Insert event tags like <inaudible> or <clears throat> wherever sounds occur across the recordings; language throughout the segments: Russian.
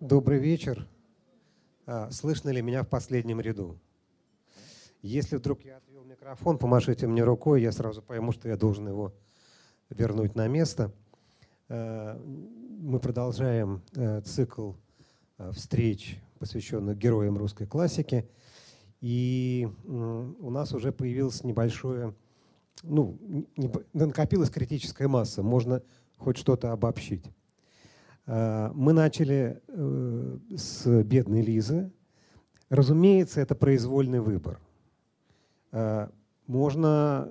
Добрый вечер. А, слышно ли меня в последнем ряду? Если вдруг я отвел микрофон, помашите мне рукой, я сразу пойму, что я должен его вернуть на место. А, мы продолжаем э, цикл встреч, посвященных героям русской классики. И у нас уже появилось небольшое, ну, накопилась критическая масса, можно хоть что-то обобщить. А, мы начали э, с бедной Лизы. Разумеется, это произвольный выбор. А, можно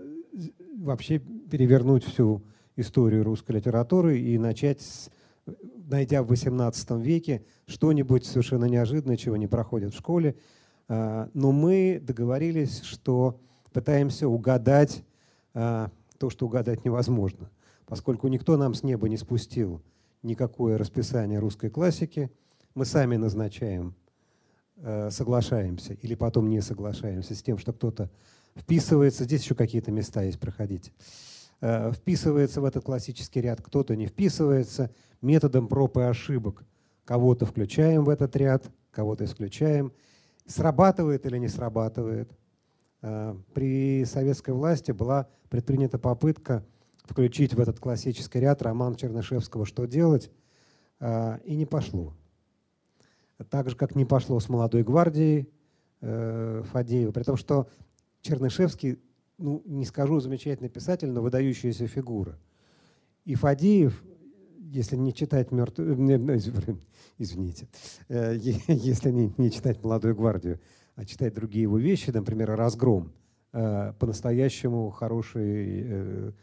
вообще перевернуть всю историю русской литературы и начать, с, найдя в XVIII веке что-нибудь совершенно неожиданное, чего не проходит в школе. Но мы договорились, что пытаемся угадать то, что угадать невозможно, поскольку никто нам с неба не спустил никакое расписание русской классики. Мы сами назначаем, э, соглашаемся или потом не соглашаемся с тем, что кто-то вписывается, здесь еще какие-то места есть, проходить, э, вписывается в этот классический ряд, кто-то не вписывается, методом проб и ошибок кого-то включаем в этот ряд, кого-то исключаем. Срабатывает или не срабатывает. Э, при советской власти была предпринята попытка включить в этот классический ряд роман Чернышевского «Что делать?» а, и не пошло. Так же, как не пошло с «Молодой гвардией» э, Фадеева, при том, что Чернышевский, ну, не скажу замечательный писатель, но выдающаяся фигура. И Фадеев, если не читать мертвую, э, извините, э, если не, не читать «Молодую гвардию», а читать другие его вещи, например, «Разгром», по-настоящему хороший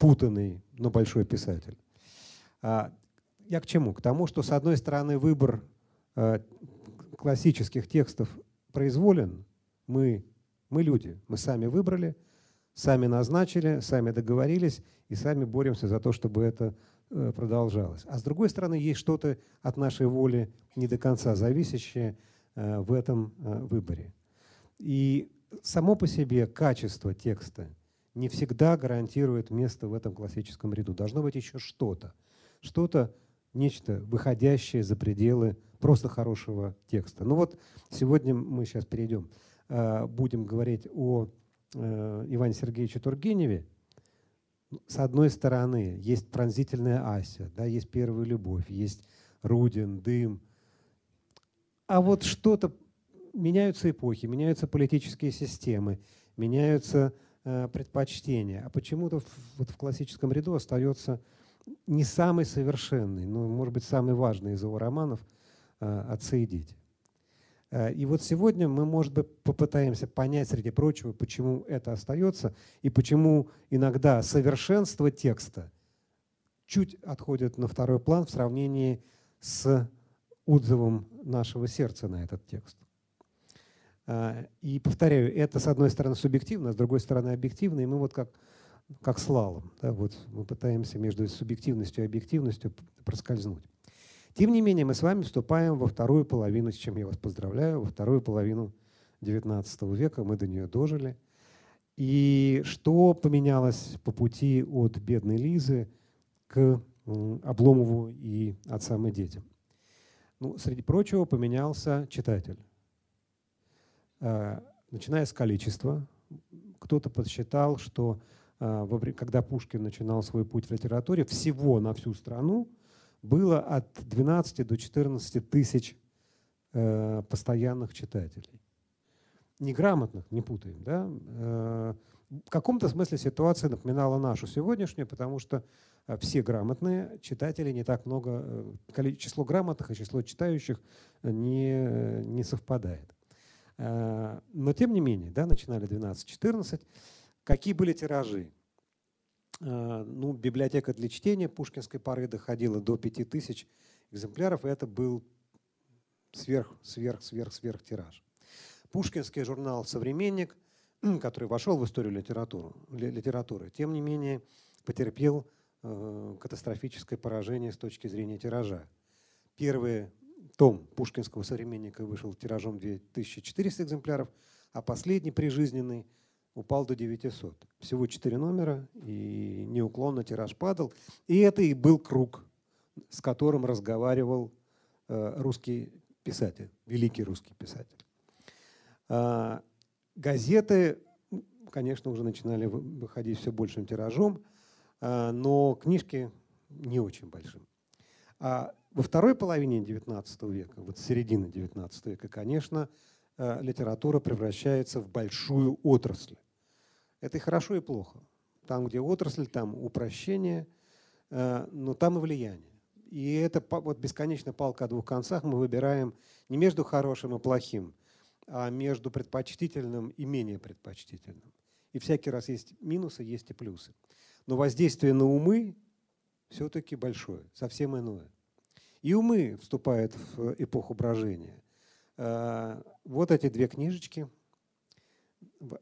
путанный, но большой писатель. А, я к чему? К тому, что, с одной стороны, выбор э, классических текстов произволен. Мы, мы люди, мы сами выбрали, сами назначили, сами договорились и сами боремся за то, чтобы это э, продолжалось. А с другой стороны, есть что-то от нашей воли не до конца зависящее э, в этом выборе. И само по себе качество текста – не всегда гарантирует место в этом классическом ряду. Должно быть еще что-то. Что-то, нечто выходящее за пределы просто хорошего текста. Ну вот сегодня мы сейчас перейдем, а, будем говорить о э, Иване Сергеевиче Тургеневе. С одной стороны, есть пронзительная Ася, да, есть первая любовь, есть Рудин, дым. А вот что-то меняются эпохи, меняются политические системы, меняются Э, предпочтения, а почему-то вот в классическом ряду остается не самый совершенный, но, может быть, самый важный из его романов э, «Отцы и дети». Э, и вот сегодня мы, может быть, попытаемся понять, среди прочего, почему это остается и почему иногда совершенство текста чуть отходит на второй план в сравнении с отзывом нашего сердца на этот текст. А, и повторяю, это с одной стороны субъективно, а с другой стороны объективно, и мы вот как, как слалом, да, вот мы пытаемся между субъективностью и объективностью проскользнуть. Тем не менее, мы с вами вступаем во вторую половину, с чем я вас поздравляю, во вторую половину XIX века, мы до нее дожили. И что поменялось по пути от бедной Лизы к Обломову и отцам и детям? Ну, среди прочего, поменялся читатель. Э, начиная с количества. Кто-то подсчитал, что э, когда Пушкин начинал свой путь в литературе, всего на всю страну было от 12 до 14 тысяч э, постоянных читателей. Неграмотных, не путаем. Да? В каком-то смысле ситуация напоминала нашу сегодняшнюю, потому что все грамотные читатели не так много, число грамотных и число читающих не, не совпадает. Э, но тем не менее, да, начинали 12-14. Какие были тиражи? Э, ну, библиотека для чтения пушкинской поры доходила до 5000 экземпляров, и это был сверх, сверх, сверх, сверх тираж. Пушкинский журнал «Современник», <clears throat> который вошел в историю литературы, литературы тем не менее потерпел э, катастрофическое поражение с точки зрения тиража. Первые том пушкинского современника вышел тиражом 2400 экземпляров, а последний прижизненный упал до 900. Всего 4 номера, и неуклонно тираж падал. И это и был круг, с которым разговаривал русский писатель, великий русский писатель. А, газеты, конечно, уже начинали выходить все большим тиражом, а, но книжки не очень большим. А во второй половине XIX века, вот середины XIX века, конечно, э, литература превращается в большую отрасль. Это и хорошо, и плохо. Там, где отрасль, там упрощение, э, но там и влияние. И это вот бесконечно палка о двух концах. Мы выбираем не между хорошим и плохим, а между предпочтительным и менее предпочтительным. И всякий раз есть минусы, есть и плюсы. Но воздействие на умы все-таки большое, совсем иное. И умы вступают в эпоху брожения. А, вот эти две книжечки. Ну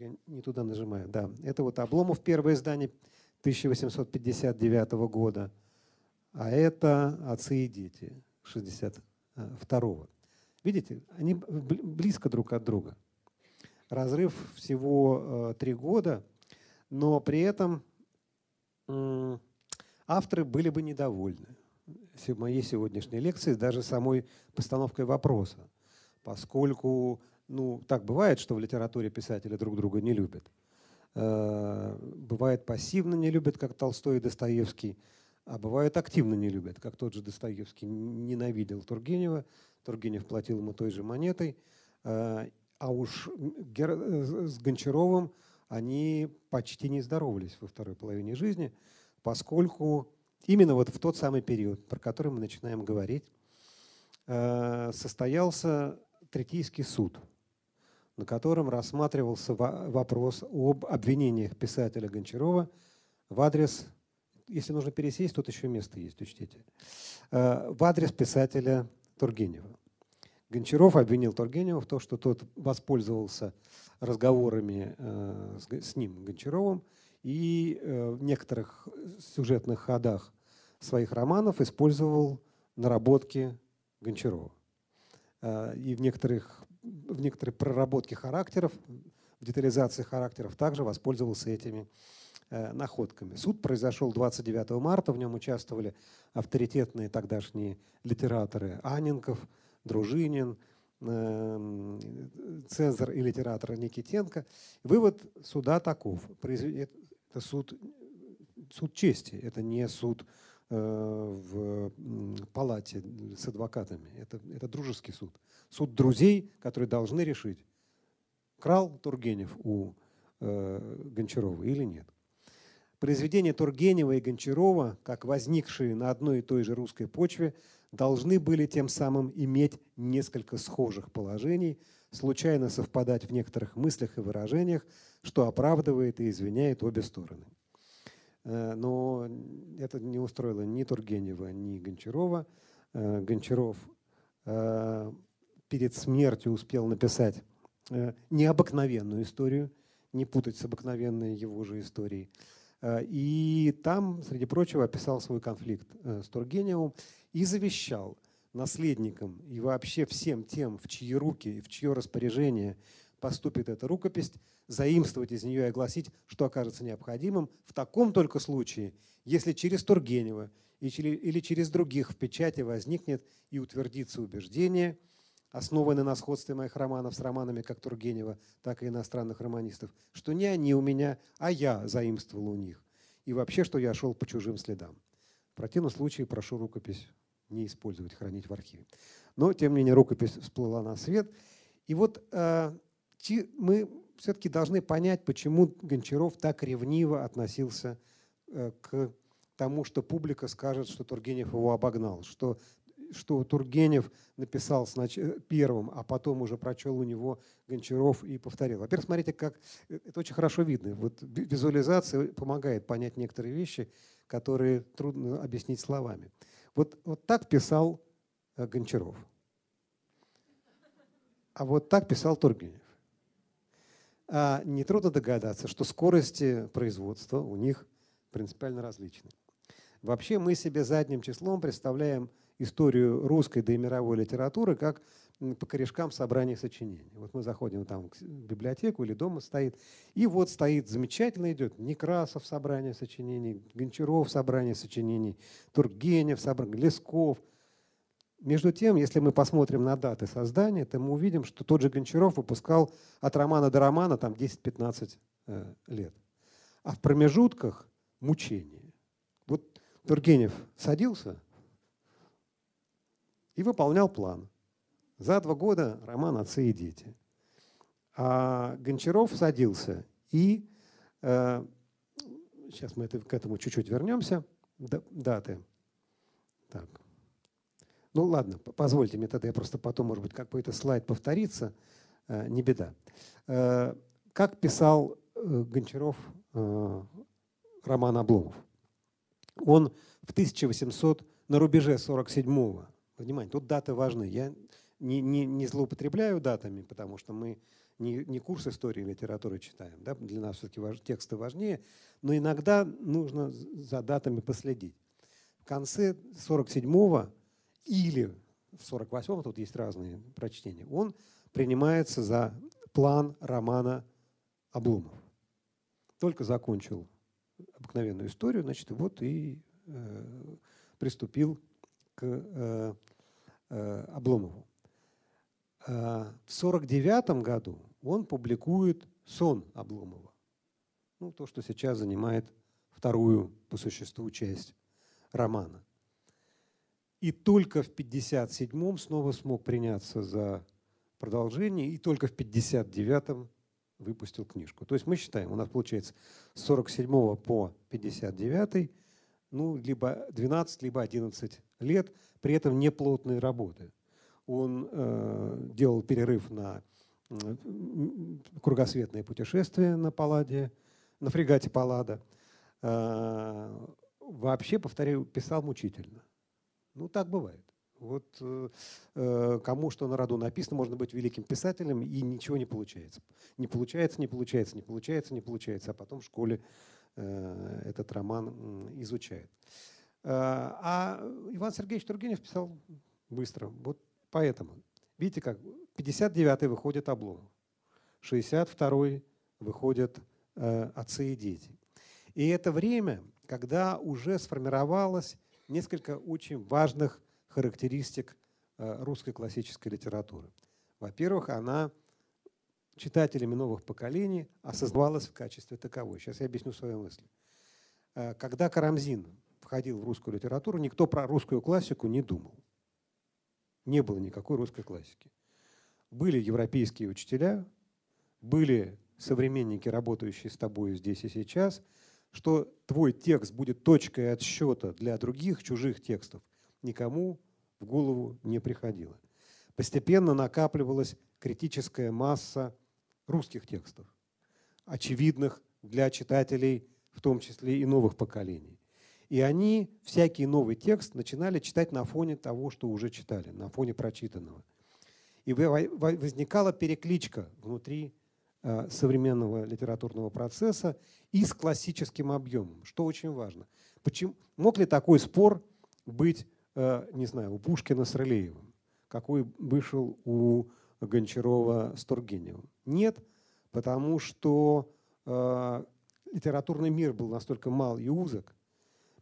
я не туда нажимаю. Да, это вот Обломов, первое издание 1859 года. А это «Отцы и дети» 62 Видите, они близко друг от друга. Разрыв всего э, три года, но при этом авторы были бы недовольны моей сегодняшней лекции, даже самой постановкой вопроса, поскольку ну, так бывает, что в литературе писатели друг друга не любят. Э, бывает пассивно не любят, как Толстой и Достоевский, а бывает активно не любят, как тот же Достоевский. Ненавидел Тургенева, Тургенев платил ему той же монетой, э, а уж с Гончаровым они почти не здоровались во второй половине жизни, поскольку именно вот в тот самый период, про который мы начинаем говорить, э, состоялся Третийский суд, на котором рассматривался вопрос об обвинениях писателя Гончарова в адрес, если нужно пересесть, тут еще место есть, учтите, э, в адрес писателя Тургенева. Гончаров обвинил Тургенева в том, что тот воспользовался разговорами э, с ним, Гончаровым, и э, в некоторых сюжетных ходах своих романов использовал наработки Гончарова. Э, и в некоторых, в некоторой проработке характеров, в детализации характеров также воспользовался этими находками. Суд произошел 29 марта, в нем участвовали авторитетные тогдашние литераторы Анинков, Дружинин, эм, Цезарь и литератор Никитенко. Вывод суда таков. Это суд, суд чести, это не суд э, в палате с адвокатами. Это, это дружеский суд. Суд друзей, которые должны решить, крал Тургенев у э, Гончарова или нет. Произведения Тургенева и Гончарова, как возникшие на одной и той же русской почве, должны были тем самым иметь несколько схожих положений, случайно совпадать в некоторых мыслях и выражениях, что оправдывает и извиняет обе стороны. Э, но это не устроило ни Тургенева, ни Гончарова. Э, Гончаров э, перед смертью успел написать необыкновенную историю, не путать с обыкновенной его же историей. И там, среди прочего, описал свой конфликт с Тургеневым и завещал наследникам и вообще всем тем, в чьи руки и в чье распоряжение поступит эта рукопись, заимствовать из нее и огласить, что окажется необходимым в таком только случае, если через Тургенева или через других в печати возникнет и утвердится убеждение, основанное на сходстве моих романов с романами как Тургенева, так и иностранных романистов, что не они у меня, а я заимствовал у них. И вообще, что я шел по чужим следам. В противном случае прошу рукопись не использовать, хранить в архиве. Но, тем не менее, рукопись всплыла на свет. И вот э, мы все-таки должны понять, почему Гончаров так ревниво относился э, к тому, что публика скажет, что Тургенев его обогнал, что, что Тургенев написал первым, а потом уже прочел у него Гончаров и повторил. Во-первых, смотрите, как э, это очень хорошо видно. Вот визуализация помогает понять некоторые вещи, которые трудно объяснить словами. Вот, вот так писал э, Гончаров. А вот так писал Тургенев. А нетрудно догадаться, что скорости производства у них принципиально различны. Вообще мы себе задним числом представляем историю русской да и мировой литературы как по корешкам собрания сочинений. Вот мы заходим там в библиотеку или дома стоит, и вот стоит замечательно идет Некрасов собрание сочинений, Гончаров собрание сочинений, Тургенев собрание, Лесков. Между тем, если мы посмотрим на даты создания, то мы увидим, что тот же Гончаров выпускал от романа до романа там 10-15 э, лет. А в промежутках мучение. Вот Тургенев садился и выполнял план. За два года роман «Отцы и дети». А Гончаров садился и... Э, сейчас мы это, к этому чуть-чуть вернемся. Даты. Так. Ну ладно, позвольте мне тогда, я просто потом, может быть, какой-то слайд повторится, э, не беда. Э, как писал э, Гончаров роман Обломов? Он в 1800, на рубеже 47-го, внимание, тут даты важны, я не, не, не злоупотребляю датами, потому что мы не, не курс истории и литературы читаем, да? для нас все-таки важ, тексты важнее, но иногда нужно за датами последить. В конце 47-го или в 48-м, тут есть разные прочтения, он принимается за план романа Обломов. Только закончил обыкновенную историю, значит, вот и э, приступил к э, э, Обломову. Э, в 49 году он публикует «Сон Обломова». Ну, то, что сейчас занимает вторую по существу часть романа. И только в 57-м снова смог приняться за продолжение, и только в 59-м выпустил книжку. То есть мы считаем, у нас получается с 47 по 59 ну, либо 12, либо 11 лет, при этом неплотные работы. Он э, делал перерыв на э, кругосветное путешествие на Палладе, на фрегате Паллада. Э, вообще, повторяю, писал мучительно. Ну, так бывает. Вот э, э, кому что на роду написано, можно быть великим писателем, и ничего не получается. Не получается, не получается, не получается, не получается, а потом в школе э, этот роман изучает. Э, а Иван Сергеевич Тургенев писал быстро. Вот поэтому. Видите как? 59-й выходит Обломов, 62-й выходят э, отцы и дети. И это время, когда уже сформировалась несколько очень важных характеристик э, русской классической литературы. Во-первых, она читателями новых поколений осознавалась в качестве таковой. Сейчас я объясню свою мысль. Э, когда Карамзин входил в русскую литературу, никто про русскую классику не думал. Не было никакой русской классики. Были европейские учителя, были современники, работающие с тобой здесь и сейчас – что твой текст будет точкой отсчета для других чужих текстов, никому в голову не приходило. Постепенно накапливалась критическая масса русских текстов, очевидных для читателей, в том числе и новых поколений. И они всякий новый текст начинали читать на фоне того, что уже читали, на фоне прочитанного. И возникала перекличка внутри Э, современного литературного процесса и с классическим объемом, что очень важно. Почему, мог ли такой спор быть, э, не знаю, у Пушкина с Рылеевым, какой вышел у Гончарова с Тургеневым? Нет, потому что э, литературный мир был настолько мал и узок,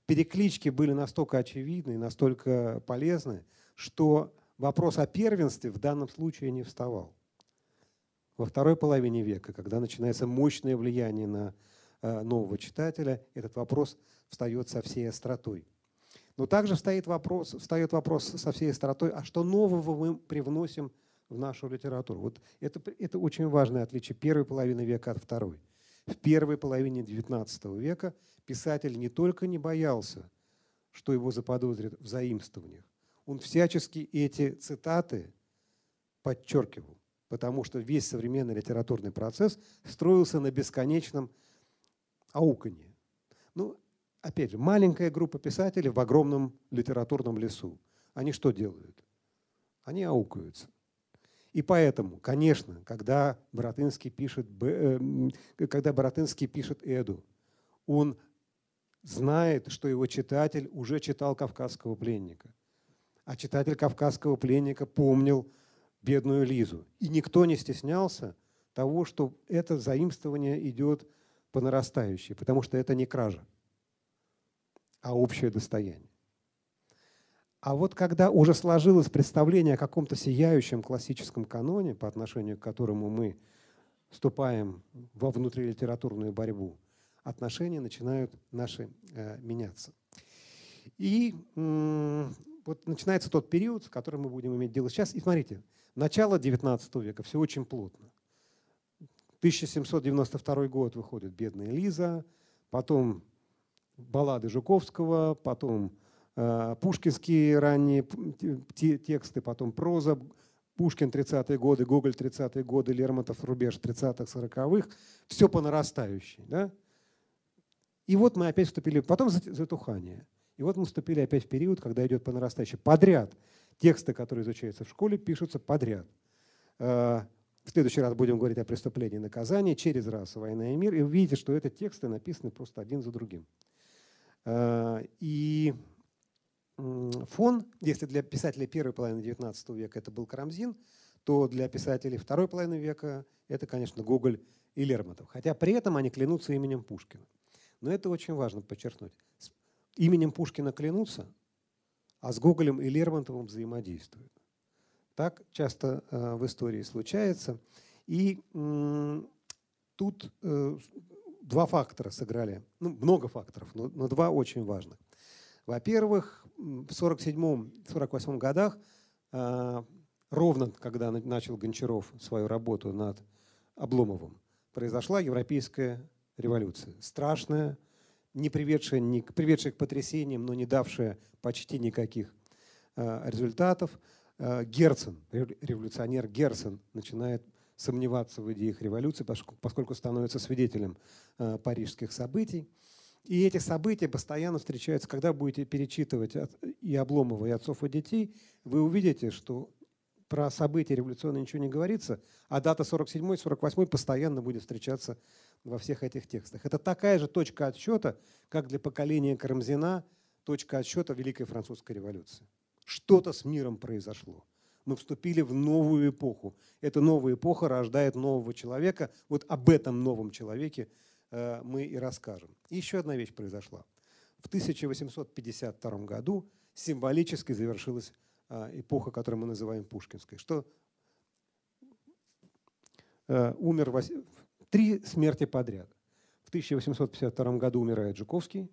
переклички были настолько очевидны и настолько полезны, что вопрос о первенстве в данном случае не вставал. Во второй половине века, когда начинается мощное влияние на э, нового читателя, этот вопрос встает со всей остротой. Но также встает вопрос, встает вопрос со всей остротой, а что нового мы привносим в нашу литературу? Вот это, это очень важное отличие первой половины века от второй. В первой половине XIX века писатель не только не боялся, что его заподозрят в заимствованиях, он всячески эти цитаты подчеркивал потому что весь современный литературный процесс строился на бесконечном ауканье. Ну, опять же, маленькая группа писателей в огромном литературном лесу. Они что делают? Они аукаются. И поэтому, конечно, когда Боротынский пишет, э, когда Боротынский пишет Эду, он знает, что его читатель уже читал «Кавказского пленника». А читатель «Кавказского пленника» помнил, бедную Лизу. И никто не стеснялся того, что это заимствование идет по нарастающей, потому что это не кража, а общее достояние. А вот когда уже сложилось представление о каком-то сияющем классическом каноне, по отношению к которому мы вступаем во внутрилитературную борьбу, отношения начинают наши э, меняться. И вот начинается тот период, с которым мы будем иметь дело сейчас. И смотрите, начало XIX века, все очень плотно. 1792 год выходит «Бедная Лиза», потом баллады Жуковского, потом э, пушкинские ранние тексты, потом проза, Пушкин 30-е годы, Гоголь 30-е годы, Лермонтов рубеж 30-х, 40-х. Все по нарастающей. Да? И вот мы опять вступили, потом затухание. И вот мы вступили опять в период, когда идет по нарастающей. Подряд. Тексты, которые изучаются в школе, пишутся подряд. Э, в следующий раз будем говорить о преступлении и наказании, через раз «Война и мир». И вы видите, что эти тексты написаны просто один за другим. Э, и фон, если для писателей первой половины XIX века это был Карамзин, то для писателей второй половины века это, конечно, Гоголь и Лермонтов. Хотя при этом они клянутся именем Пушкина. Но это очень важно подчеркнуть. С именем Пушкина клянутся, а с Гоголем и Лермонтовым взаимодействуют. Так часто э, в истории случается. И тут э, два фактора сыграли. Ну, много факторов, но, но два очень важных. Во-первых, в 1947-1948 годах, э, ровно когда начал Гончаров свою работу над Обломовым, произошла европейская революция. Страшная, не приведшая, не, приведшая к потрясениям, но не давшая почти никаких результатов. Э, Герцен, революционер Герцен, начинает сомневаться в идеях революции, поскольку становится свидетелем э, парижских событий. И эти события постоянно встречаются. Когда будете перечитывать и Обломова, и отцов, и детей, вы увидите, что про события революционные ничего не говорится, а дата 47-48 постоянно будет встречаться во всех этих текстах. Это такая же точка отсчета, как для поколения Карамзина точка отсчета Великой Французской революции. Что-то с миром произошло. Мы вступили в новую эпоху. Эта новая эпоха рождает нового человека. Вот об этом новом человеке э, мы и расскажем. И еще одна вещь произошла. В 1852 году символически завершилась эпоха, которую мы называем Пушкинской. Что э, умер Вас... три смерти подряд. В 1852 году умирает Жуковский,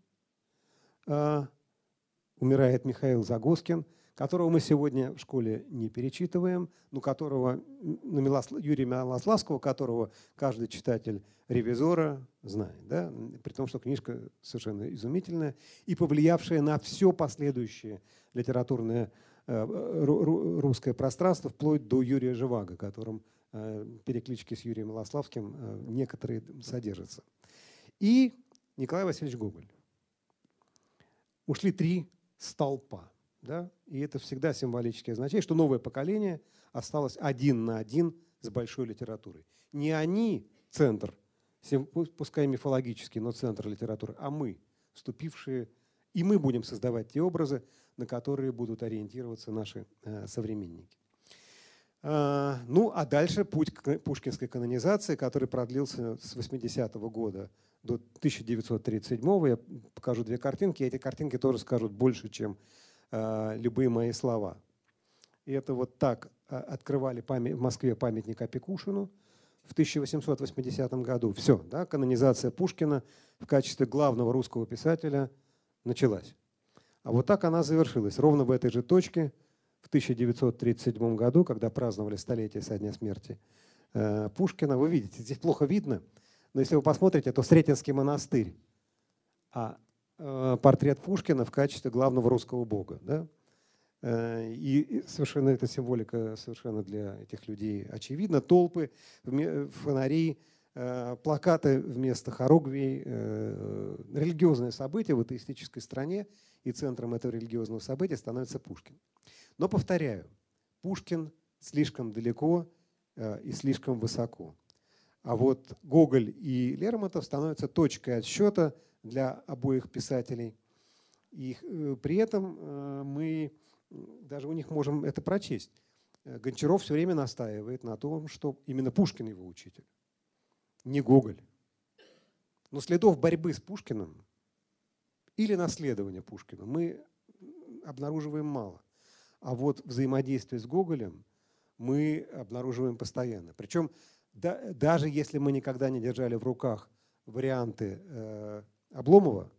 умирает Михаил Загоскин – которого мы сегодня в школе не перечитываем, но которого, ну, Юрия Милославского, которого каждый читатель ревизора знает, да? при том, что книжка совершенно изумительная и повлиявшая на все последующее литературное э, русское пространство, вплоть до Юрия Живаго, которым э, переклички с Юрием Милославским э, некоторые содержатся. И Николай Васильевич Гоголь. Ушли три столпа. Да? И это всегда символически означает, что новое поколение осталось один на один с большой литературой. Не они центр, пускай мифологический, но центр литературы, а мы, вступившие, и мы будем создавать те образы, на которые будут ориентироваться наши э, современники. А, ну, а дальше путь к пушкинской канонизации, который продлился с 80-го года до 1937 -го. Я покажу две картинки. Эти картинки тоже скажут больше, чем Э, любые мои слова. И это вот так э, открывали в Москве памятник Опекушину в 1880 году. Все, да, канонизация Пушкина в качестве главного русского писателя началась. А вот так она завершилась, ровно в этой же точке в 1937 году, когда праздновали столетие со дня смерти э, Пушкина. Вы видите, здесь плохо видно, но если вы посмотрите, то Сретенский монастырь, а Э, портрет Пушкина в качестве главного русского бога. Да? Э, и совершенно эта символика совершенно для этих людей очевидна. Толпы, фонари, плакаты вместо хоругвий, религиозное событие в атеистической стране, и центром этого религиозного события становится Пушкин. Но, повторяю, Пушкин слишком далеко и слишком высоко. А вот Гоголь и Лермонтов становятся точкой отсчета для обоих писателей. И э, при этом э, мы даже у них можем это прочесть. Э, Гончаров все время настаивает на том, что именно Пушкин его учитель, не Гоголь. Но следов борьбы с Пушкиным или наследования Пушкина мы обнаруживаем мало. А вот взаимодействие с Гоголем мы обнаруживаем постоянно. Причем да, даже если мы никогда не держали в руках варианты э, Обломова,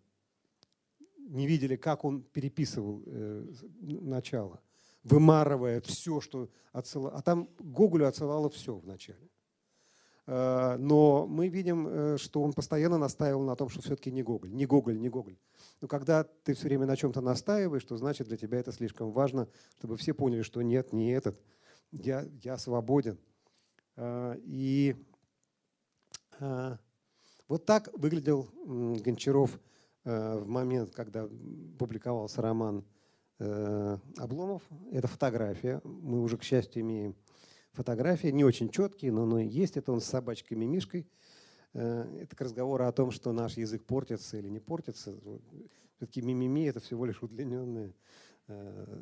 не видели, как он переписывал э, начало, вымарывая все, что отсылало. А там Гоголю отсылало все вначале. Э, но мы видим, э, что он постоянно настаивал на том, что все-таки не Гоголь, не Гоголь, не Гоголь. Но когда ты все время на чем-то настаиваешь, то значит для тебя это слишком важно, чтобы все поняли, что нет, не этот, я, я свободен. Э, и вот так выглядел Гончаров в момент, когда публиковался роман Обломов. Это фотография. Мы уже, к счастью, имеем фотографии, не очень четкие, но, но есть. Это он с собачкой Мишкой. Э, это к разговору о том, что наш язык портится или не портится. Все-таки мимими – это всего лишь удлиненное. Э,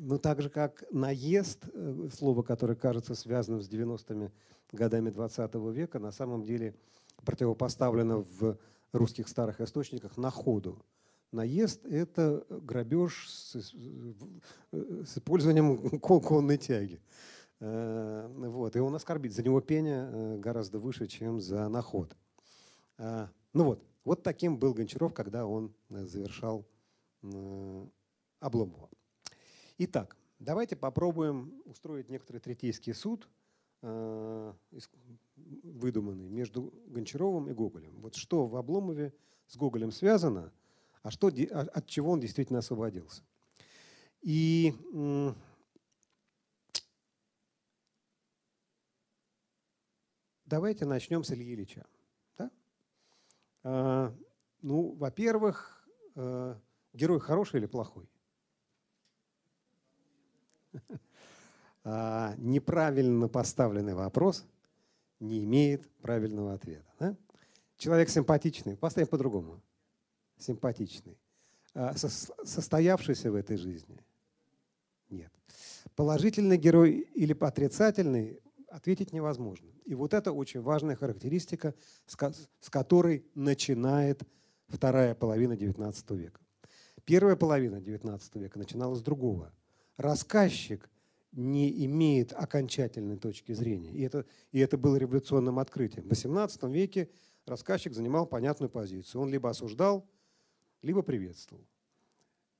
но так же, как наезд, э, слово, которое кажется связанным с 90-ми годами 20 века, на самом деле противопоставлено в русских старых источниках находу. Наезд – это грабеж с, с использованием конной тяги. Э, вот, и он оскорбит. За него пение э, гораздо выше, чем за наход. Э, ну вот, вот таким был Гончаров, когда он завершал Обломова. Итак, давайте попробуем устроить некоторый третейский суд, выдуманный между Гончаровым и Гоголем. Вот что в Обломове с Гоголем связано, а что, а, от чего он действительно освободился. И Давайте начнем с Ильи Ильича. Да? А, ну, во-первых, а, герой хороший или плохой? <laughs> А, неправильно поставленный вопрос не имеет правильного ответа. Да? Человек симпатичный, поставим по-другому. Симпатичный. А, состоявшийся в этой жизни? Нет. Положительный герой или отрицательный ответить невозможно. И вот это очень важная характеристика, с которой начинает вторая половина XIX века. Первая половина XIX века начиналась с другого. Рассказчик не имеет окончательной точки зрения. И это, и это было революционным открытием. В XVIII веке рассказчик занимал понятную позицию. Он либо осуждал, либо приветствовал.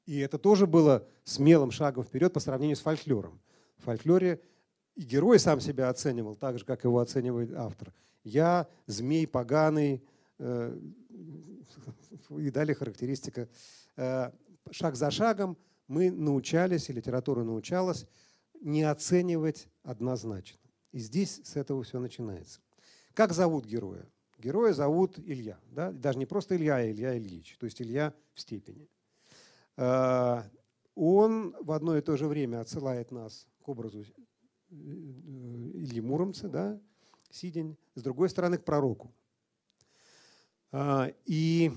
И это тоже было смелым шагом вперед по сравнению с фольклором. В фольклоре и герой сам себя оценивал так же, как его оценивает автор. Я змей поганый, э, и далее характеристика. Э, шаг за шагом мы научались, и литература научалась, не оценивать однозначно. И здесь с этого все начинается. Как зовут героя? Героя зовут Илья. Да? Даже не просто Илья, а Илья Ильич. То есть Илья в степени. Э, он в одно и то же время отсылает нас к образу Ильи Муромца, да, Сидень, с другой стороны к пророку. А, и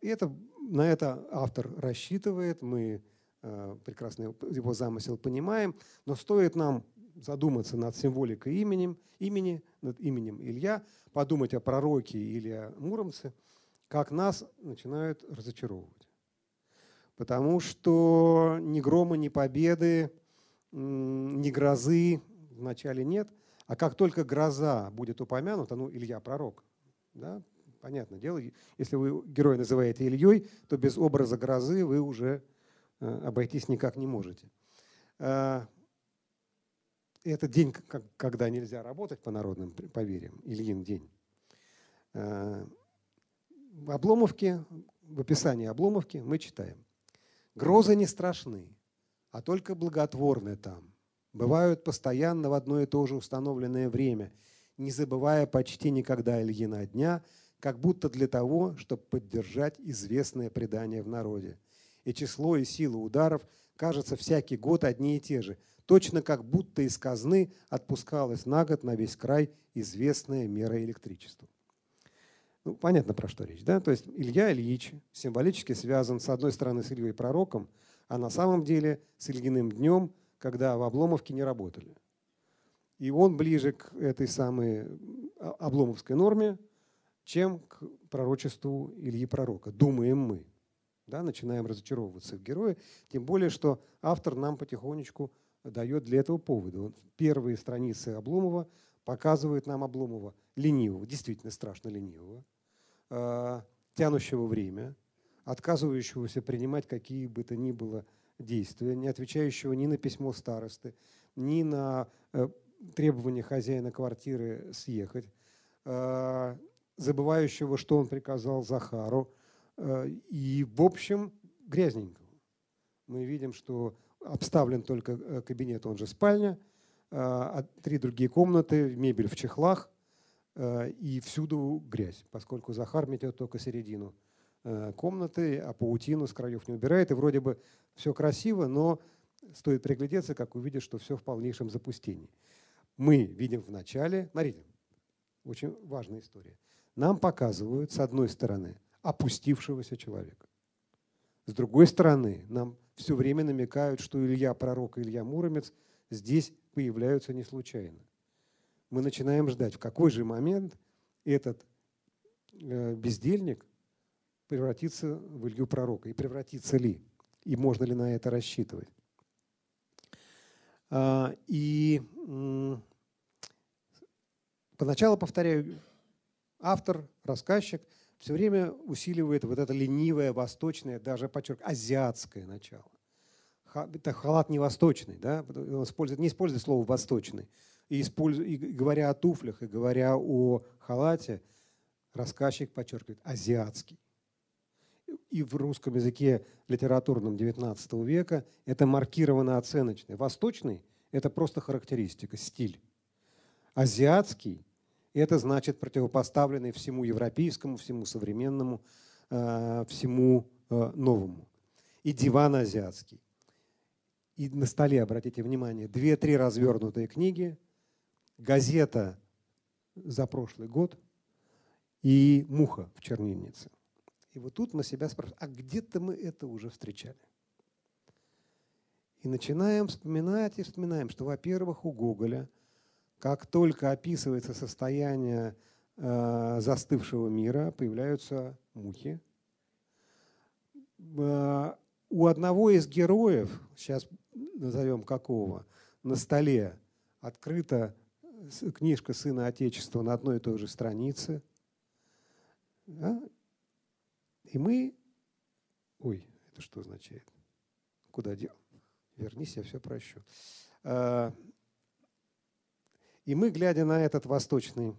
это, на это автор рассчитывает, мы а, прекрасно его замысел понимаем, но стоит нам задуматься над символикой именем, имени, над именем Илья, подумать о пророке или о Муромце, как нас начинают разочаровывать. Потому что ни грома, ни победы, ни грозы вначале нет, а как только гроза будет упомянута, ну, Илья пророк, да, понятное дело, если вы героя называете Ильей, то без образа грозы вы уже э, обойтись никак не можете. А, это день, когда нельзя работать по народным поверьям, Ильин день. А, в Обломовке, в описании Обломовки мы читаем. Грозы не страшны, а только благотворны там. Бывают постоянно в одно и то же установленное время, не забывая почти никогда Ильина дня, как будто для того, чтобы поддержать известное предание в народе. И число и сила ударов, кажется, всякий год одни и те же, точно как будто из казны отпускалась на год на весь край известная мера электричества. Ну, понятно, про что речь. Да? То есть Илья Ильич символически связан, с одной стороны, с Ильей Пророком, а на самом деле с Ильиным днем, когда в Обломовке не работали. И он ближе к этой самой а, обломовской норме, чем к пророчеству Ильи Пророка, думаем мы. Да, начинаем разочаровываться в герое, тем более, что автор нам потихонечку дает для этого поводы. Вот первые страницы Обломова показывают нам Обломова ленивого, действительно страшно ленивого, э, тянущего время, отказывающегося принимать какие бы то ни было действия, не отвечающего ни на письмо старосты, ни на э, требования хозяина квартиры съехать, э, забывающего, что он приказал Захару, э, и, в общем, грязненького. Мы видим, что обставлен только э, кабинет, он же спальня, а три другие комнаты, мебель в чехлах, и всюду грязь, поскольку Захар метет только середину комнаты, а паутину с краев не убирает. И вроде бы все красиво, но стоит приглядеться, как увидишь, что все в полнейшем запустении. Мы видим в начале, смотрите, очень важная история. Нам показывают, с одной стороны, опустившегося человека. С другой стороны, нам все время намекают, что Илья Пророк и Илья Муромец здесь появляются не случайно. Мы начинаем ждать, в какой же момент этот э, бездельник превратится в Илью Пророка, и превратится ли, и можно ли на это рассчитывать. А, и поначалу, повторяю, автор, рассказчик все время усиливает вот это ленивое, восточное, даже, подчеркиваю, азиатское начало. Это халат не восточный, да? Он использует, не использует слово «восточный». И, используя, и говоря о туфлях, и говоря о халате, рассказчик подчеркивает «азиатский». И в русском языке литературном XIX века это маркировано оценочно. Восточный – это просто характеристика, стиль. Азиатский это значит противопоставленный всему европейскому, всему современному, э, всему э, новому. И диван азиатский. И на столе, обратите внимание, две-три развернутые книги, газета за прошлый год и муха в чернильнице. И вот тут мы себя спрашиваем, а где-то мы это уже встречали. И начинаем вспоминать и вспоминаем, что, во-первых, у Гоголя – как только описывается состояние э, застывшего мира, появляются мухи. Э, у одного из героев, сейчас назовем какого, на столе открыта книжка Сына Отечества на одной и той же странице. Да? И мы... Ой, это что означает? Куда дел? Вернись, я все прощу. Э, и мы, глядя на этот восточный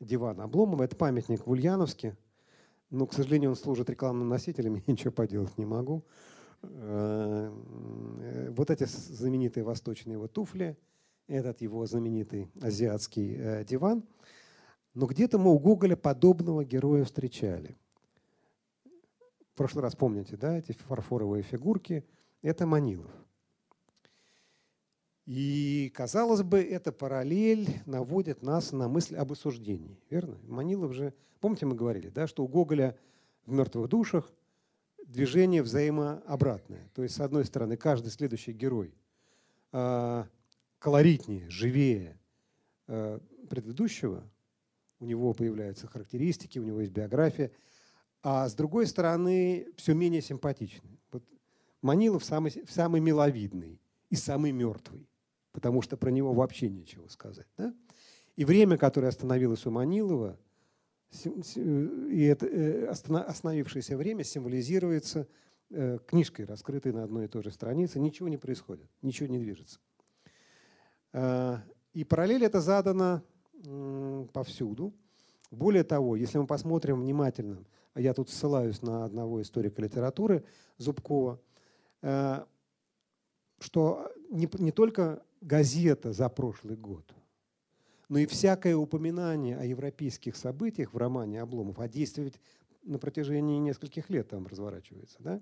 диван Обломова, это памятник в Ульяновске, но, к сожалению, он служит рекламным носителем, <laughs> я ничего поделать не могу. Э, вот эти знаменитые восточные его туфли, этот его знаменитый азиатский э, диван. Но где-то мы у Гоголя подобного героя встречали. Прошлый раз помните, да, эти фарфоровые фигурки – это Манилов. И, казалось бы, эта параллель наводит нас на мысль об осуждении. Верно? Манилов же, помните, мы говорили, да, что у Гоголя в «Мертвых душах» движение взаимообратное. То есть, с одной стороны, каждый следующий герой э, колоритнее, живее э, предыдущего, у него появляются характеристики, у него есть биография, а с другой стороны, все менее симпатичный. Вот Манилов самый, самый миловидный и самый мертвый потому что про него вообще нечего сказать. Да? И время, которое остановилось у Манилова, и это э, остановившееся время символизируется э, книжкой, раскрытой на одной и той же странице. Ничего не происходит, ничего не движется. А, и параллель это задано повсюду. Более того, если мы посмотрим внимательно, я тут ссылаюсь на одного историка литературы Зубкова, э, что не, не только газета за прошлый год, но и всякое упоминание о европейских событиях в романе Обломов, а действие ведь на протяжении нескольких лет там разворачивается, да?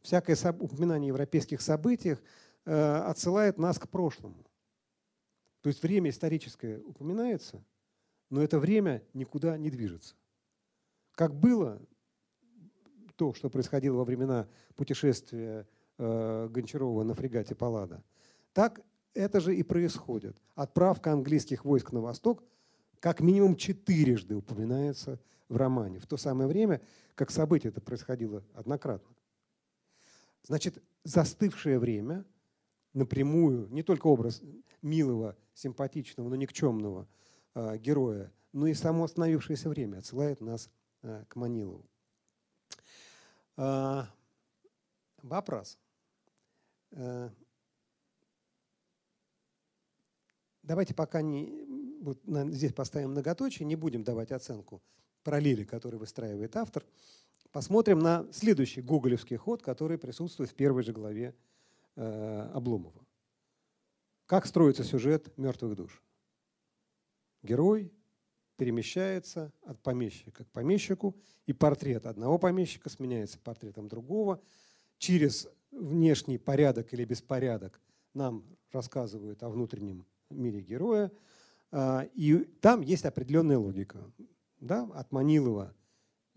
всякое упоминание о европейских событиях э, отсылает нас к прошлому. То есть время историческое упоминается, но это время никуда не движется. Как было то, что происходило во времена путешествия э, Гончарова на фрегате «Паллада», так это же и происходит. Отправка английских войск на восток как минимум четырежды упоминается в романе. В то самое время, как событие это происходило однократно. Значит, застывшее время напрямую, не только образ милого, симпатичного, но никчемного э, героя, но и само остановившееся время отсылает нас к Манилову. Э, вопрос. Э, давайте пока не, вот здесь поставим многоточие, не будем давать оценку параллели, которую выстраивает автор. Посмотрим на следующий гоголевский ход, который присутствует в первой же главе э, Обломова. Как строится сюжет «Мертвых душ»? Герой перемещается от помещика к помещику, и портрет одного помещика сменяется портретом другого. Через внешний порядок или беспорядок нам рассказывают о внутреннем мире героя. А, и там есть определенная логика. Да? От Манилова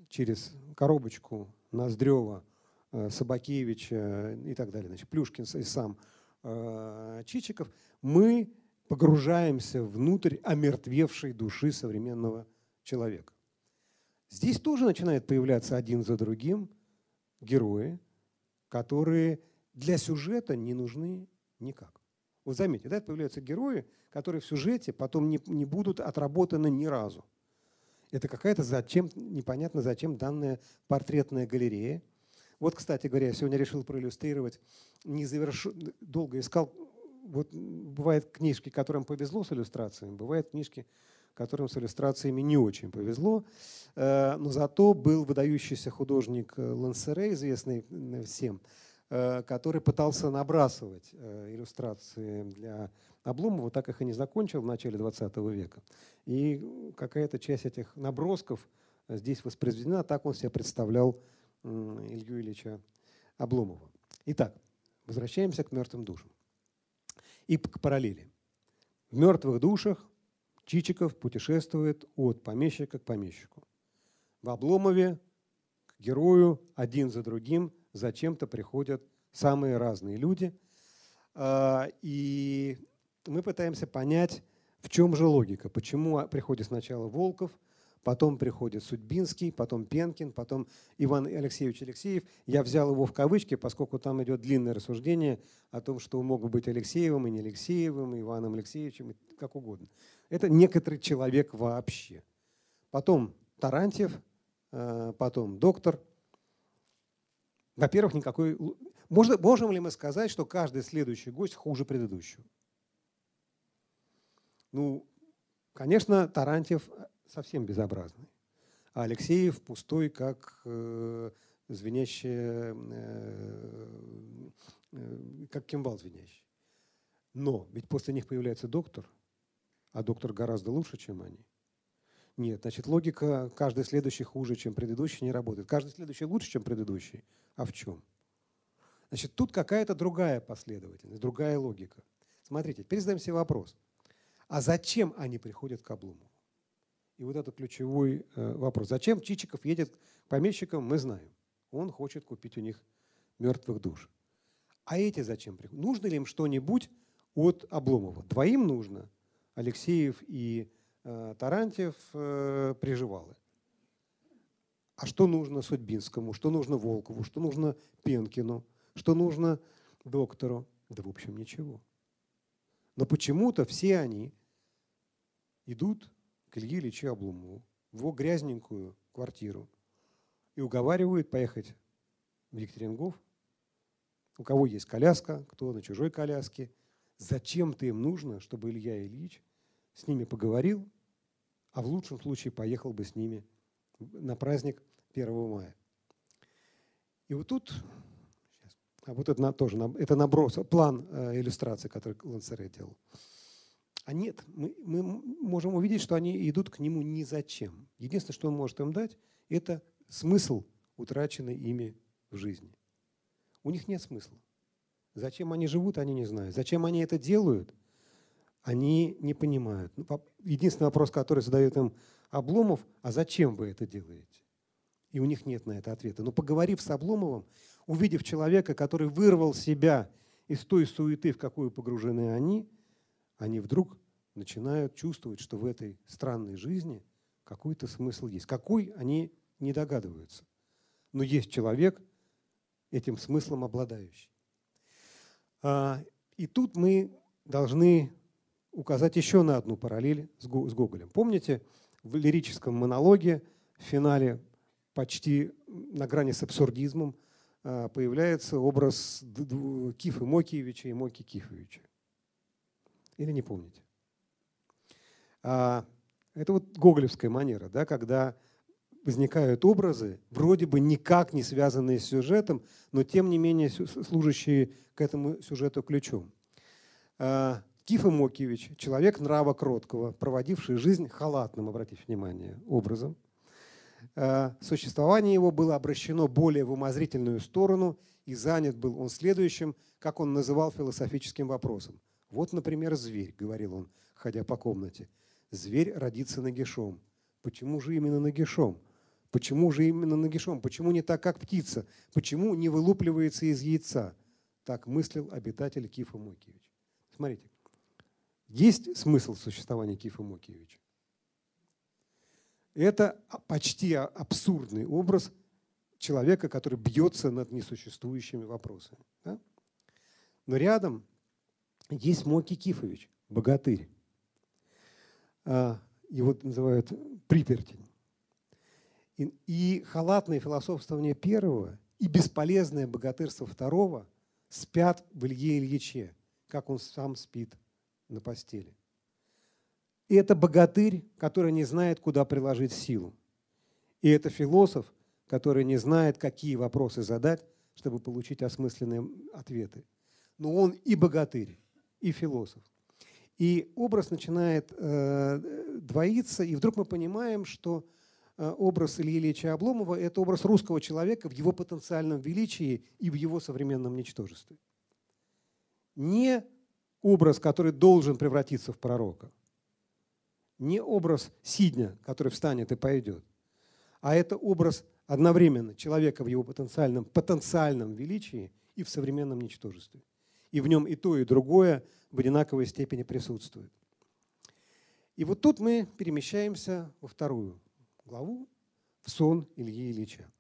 через коробочку Ноздрева, э, Собакевича и так далее, значит, Плюшкин и сам э, Чичиков, мы погружаемся внутрь омертвевшей души современного человека. Здесь тоже начинают появляться один за другим герои, которые для сюжета не нужны никак. Вот заметьте, да, появляются герои, которые в сюжете потом не, не будут отработаны ни разу. Это какая-то зачем, непонятно зачем данная портретная галерея. Вот, кстати говоря, я сегодня решил проиллюстрировать, не заверш... долго искал, вот бывают книжки, которым повезло с иллюстрациями, бывают книжки, которым с иллюстрациями не очень повезло, э, но зато был выдающийся художник Лансере, известный всем, Э, который пытался набрасывать э, иллюстрации для Обломова, так их и не закончил в начале 20 века. И какая-то часть этих набросков здесь воспроизведена, так он себя представлял Илью Ильича Обломова. Итак, возвращаемся к мертвым душам. И к параллели. В мертвых душах Чичиков путешествует от помещика к помещику. В Обломове к герою один за другим зачем-то приходят самые разные люди. А, и мы пытаемся понять, в чем же логика, почему приходит сначала Волков, потом приходит Судьбинский, потом Пенкин, потом Иван Алексеевич Алексеев. Я взял его в кавычки, поскольку там идет длинное рассуждение о том, что он мог быть Алексеевым и не Алексеевым, и Иваном Алексеевичем, как угодно. Это некоторый человек вообще. Потом Тарантьев, а, потом доктор – во-первых, никакой... Можно, можем ли мы сказать, что каждый следующий гость хуже предыдущего? Ну, конечно, Тарантьев совсем безобразный. А Алексеев пустой, как э, звенящий, э, э, как кимвал звенящий. Но ведь после них появляется доктор, а доктор гораздо лучше, чем они. Нет, значит, логика каждый следующий хуже, чем предыдущий, не работает. Каждый следующий лучше, чем предыдущий. А в чем? Значит, тут какая-то другая последовательность, другая логика. Смотрите, теперь задаем себе вопрос. А зачем они приходят к Обломову? И вот это ключевой э, вопрос. Зачем Чичиков едет к помещикам, мы знаем. Он хочет купить у них мертвых душ. А эти зачем приходят? Нужно ли им что-нибудь от Обломова? Двоим нужно. Алексеев и Э, Тарантьев э, приживалы. А что нужно Судьбинскому, что нужно Волкову, что нужно Пенкину, что нужно доктору? Да, в общем, ничего. Но почему-то все они идут к Илье Ильичу Облумову в его грязненькую квартиру и уговаривают поехать в Екатерингов. У кого есть коляска, кто на чужой коляске. Зачем-то им нужно, чтобы Илья Ильич с ними поговорил а в лучшем случае поехал бы с ними на праздник 1 мая. И вот тут, сейчас, а вот это тоже это наброс, план э, иллюстрации, который Лансере делал. А нет, мы, мы можем увидеть, что они идут к нему ни зачем. Единственное, что он может им дать, это смысл, утраченный ими в жизни. У них нет смысла. Зачем они живут, они не знают. Зачем они это делают – они не понимают. Ну, единственный вопрос, который задает им Обломов, а зачем вы это делаете? И у них нет на это ответа. Но поговорив с Обломовым, увидев человека, который вырвал себя из той суеты, в какую погружены они, они вдруг начинают чувствовать, что в этой странной жизни какой-то смысл есть. Какой, они не догадываются. Но есть человек, этим смыслом обладающий. А, и тут мы должны указать еще на одну параллель с Гоголем. Помните, в лирическом монологе в финале почти на грани с абсурдизмом а, появляется образ Кифы Мокиевича и Моки Кифовича. Или не помните? А, это вот гоголевская манера, да, когда возникают образы, вроде бы никак не связанные с сюжетом, но тем не менее служащие к этому сюжету ключом. А, Кифа Мокевич, человек нрава кроткого, проводивший жизнь халатным, обратите внимание, образом. А, существование его было обращено более в умозрительную сторону, и занят был он следующим, как он называл философическим вопросом. «Вот, например, зверь», — говорил он, ходя по комнате. «Зверь родится нагишом. Почему же именно нагишом? Почему же именно нагишом? Почему не так, как птица? Почему не вылупливается из яйца? Так мыслил обитатель Кифа Мокиевич. Смотрите, есть смысл существования Кифа Мокиевича. Это почти абсурдный образ человека, который бьется над несуществующими вопросами. Да? Но рядом есть Моки Кифович, богатырь. А, его называют припертень. И, и халатное философствование первого и бесполезное богатырство второго спят в Илье Ильиче, как он сам спит на постели. И это богатырь, который не знает, куда приложить силу. И это философ, который не знает, какие вопросы задать, чтобы получить осмысленные ответы. Но он и богатырь, и философ. И образ начинает э, двоиться, и вдруг мы понимаем, что Э, образ Ильи Ильича Обломова – это образ русского человека в его потенциальном величии и в его современном ничтожестве. Не образ, который должен превратиться в пророка, не образ Сидня, который встанет и пойдет, а это образ одновременно человека в его потенциальном, потенциальном величии и в современном ничтожестве. И в нем и то, и другое в одинаковой степени присутствует. И вот тут мы перемещаемся во вторую главу в сон Ильи Ильича.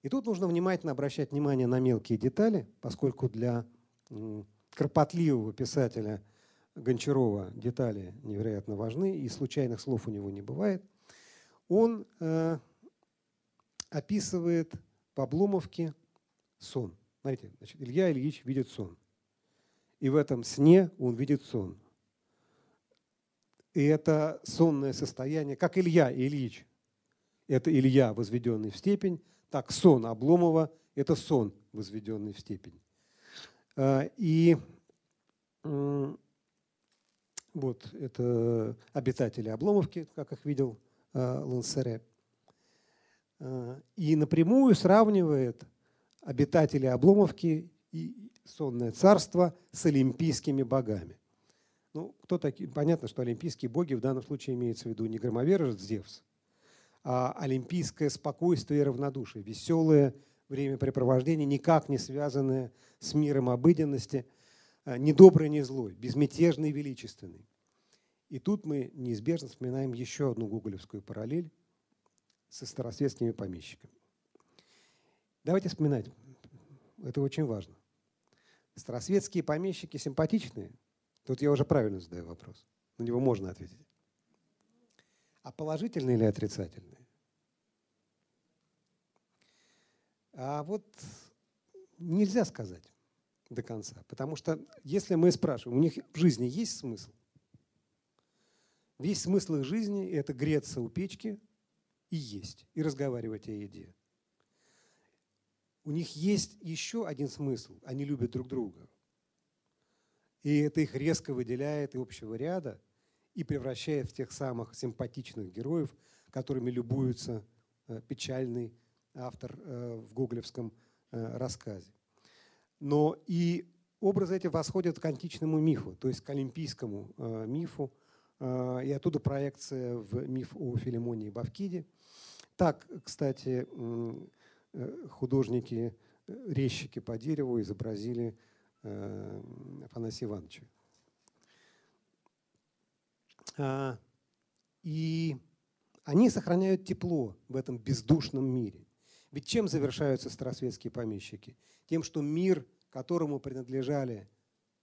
И тут нужно внимательно обращать внимание на мелкие детали, поскольку для кропотливого писателя Гончарова детали невероятно важны, и случайных слов у него не бывает. Он э, описывает в Обломовке сон. Смотрите, значит, Илья Ильич видит сон. И в этом сне он видит сон. И это сонное состояние, как Илья Ильич это Илья, возведенный в степень. Так, сон Обломова – это сон, возведенный в степень. А, и вот это обитатели Обломовки, как их видел а, Лансере. А, и напрямую сравнивает обитатели Обломовки и сонное царство с олимпийскими богами. Ну, кто такие? Понятно, что олимпийские боги в данном случае имеется в виду не громовержец Зевс, а, олимпийское спокойствие и равнодушие, веселое времяпрепровождение, никак не связанное с миром обыденности, а, ни добрый, ни злой, безмятежный и величественный. И тут мы неизбежно вспоминаем еще одну гоголевскую параллель со старосветскими помещиками. Давайте вспоминать. Это очень важно. Старосветские помещики симпатичные? Тут я уже правильно задаю вопрос. На него можно ответить. А положительные или отрицательные? А вот нельзя сказать до конца. Потому что если мы спрашиваем, у них в жизни есть смысл? Весь смысл их жизни – это греться у печки и есть, и разговаривать о еде. У них есть еще один смысл – они любят друг друга. И это их резко выделяет из общего ряда и превращает в тех самых симпатичных героев, которыми любуется э, печальный автор э, в гоголевском э, рассказе. Но и образы эти восходят к античному мифу, то есть к олимпийскому мифу, и оттуда проекция в миф о Филимоне и Бавкиде. Так, кстати, художники, резчики по дереву изобразили Афанасия Ивановича а, и они сохраняют тепло в этом бездушном мире. Ведь чем завершаются старосветские помещики? Тем, что мир, которому принадлежали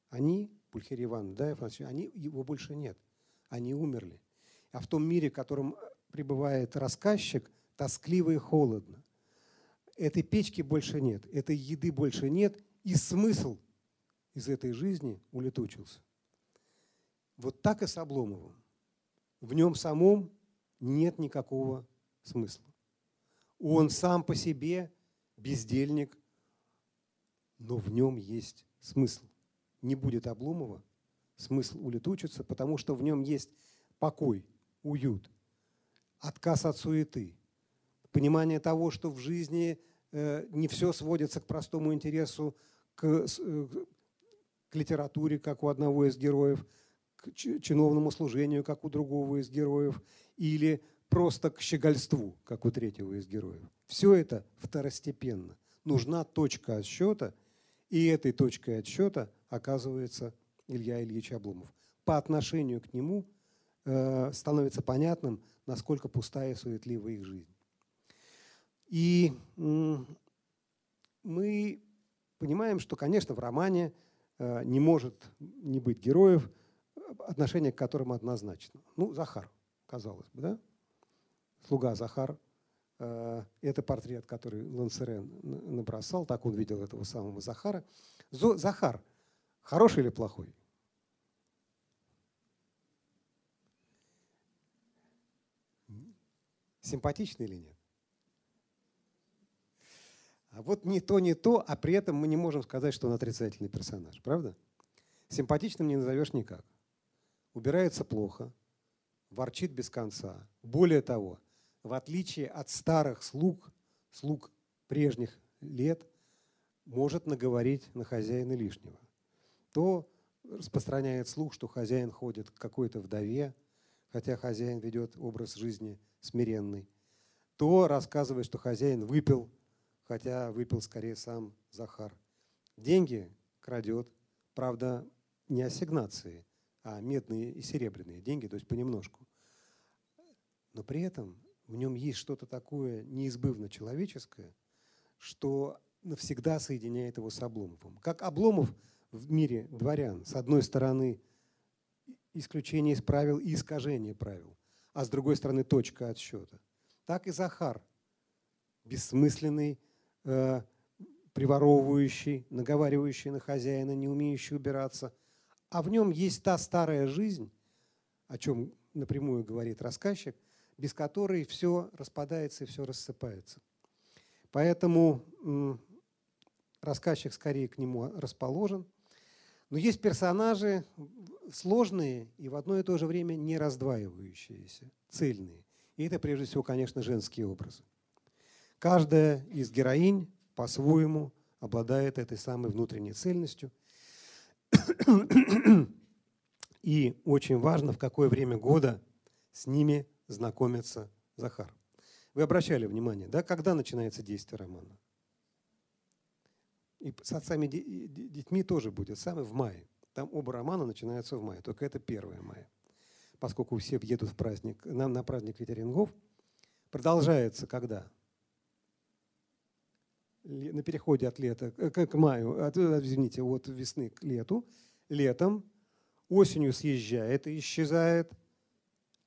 они, Пульхерий Иванович, да, они, его больше нет. Они умерли. А в том мире, в котором пребывает рассказчик, тоскливо и холодно. Этой печки больше нет, этой еды больше нет, и смысл из этой жизни улетучился. Вот так и с Обломовым. В нем самом нет никакого смысла. Он сам по себе бездельник, но в нем есть смысл. Не будет Обломова, смысл улетучится, потому что в нем есть покой, уют, отказ от суеты, понимание того, что в жизни э, не все сводится к простому интересу, к, э, к литературе, как у одного из героев, к чиновному служению, как у другого из героев, или просто к щегольству, как у третьего из героев. Все это второстепенно. Нужна точка отсчета, и этой точкой отсчета оказывается Илья Ильич Обломов. По отношению к нему э, становится понятным, насколько пустая и суетливая их жизнь. И мы понимаем, что, конечно, в романе э, не может не быть героев, отношение к которым однозначно. Ну, Захар, казалось бы, да? Слуга Захар. Э, это портрет, который Лансерен набросал, так он видел этого самого Захара. Захар, хороший или плохой? Симпатичный или нет? А вот не то, не то, а при этом мы не можем сказать, что он отрицательный персонаж, правда? Симпатичным не назовешь никак. Убирается плохо, ворчит без конца. Более того, в отличие от старых слуг, слуг прежних лет, может наговорить на хозяина лишнего. То распространяет слух, что хозяин ходит к какой-то вдове, хотя хозяин ведет образ жизни смиренный. То рассказывает, что хозяин выпил хотя выпил скорее сам Захар. Деньги крадет, правда, не ассигнации, а медные и серебряные деньги, то есть понемножку. Но при этом в нем есть что-то такое неизбывно человеческое, что навсегда соединяет его с Обломовым. Как Обломов в мире дворян, с одной стороны, исключение из правил и искажение правил, а с другой стороны, точка отсчета. Так и Захар, бессмысленный, э, приворовывающий, наговаривающий на хозяина, не умеющий убираться. А в нем есть та старая жизнь, о чем напрямую говорит рассказчик, без которой все распадается и все рассыпается. Поэтому рассказчик скорее к нему расположен. Но есть персонажи сложные и в одно и то же время не раздваивающиеся, цельные. И это прежде всего, конечно, женские образы. Каждая из героинь по-своему обладает этой самой внутренней цельностью. <coughs> И очень важно, в какое время года с ними знакомится Захар. Вы обращали внимание, да, когда начинается действие романа? И с отцами и детьми тоже будет, самый в мае. Там оба романа начинаются в мае, только это 1 мая. Поскольку все въедут в праздник, на, на праздник ветерингов, продолжается когда? На переходе от лета э, к маю, от, э, извините, от весны к лету, летом, осенью съезжает и исчезает,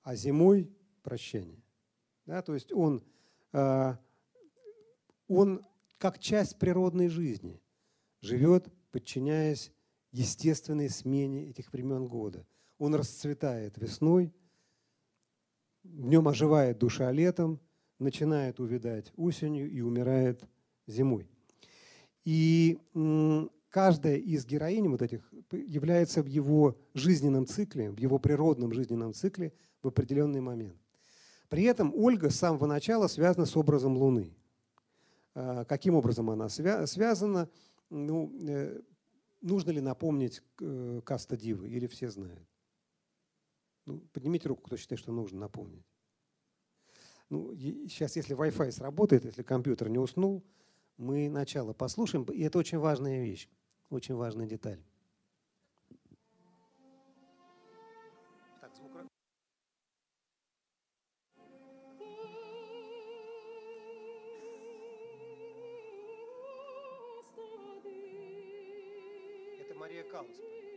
а зимой прощение. Да, то есть он, а, он как часть природной жизни живет, подчиняясь естественной смене этих времен года. Он расцветает весной, в нем оживает душа летом, начинает увядать осенью и умирает зимой. И каждая из героинь вот этих является в его жизненном цикле, в его природном жизненном цикле в определенный момент. При этом Ольга с самого начала связана с образом Луны. А, каким образом она связана? Ну, э, нужно ли напомнить э, каста Дивы или все знают? Ну, поднимите руку, кто считает, что нужно напомнить. Ну, сейчас, если Wi-Fi сработает, если компьютер не уснул, мы начало послушаем, и это очень важная вещь, очень важная деталь. Это Мария Каллас.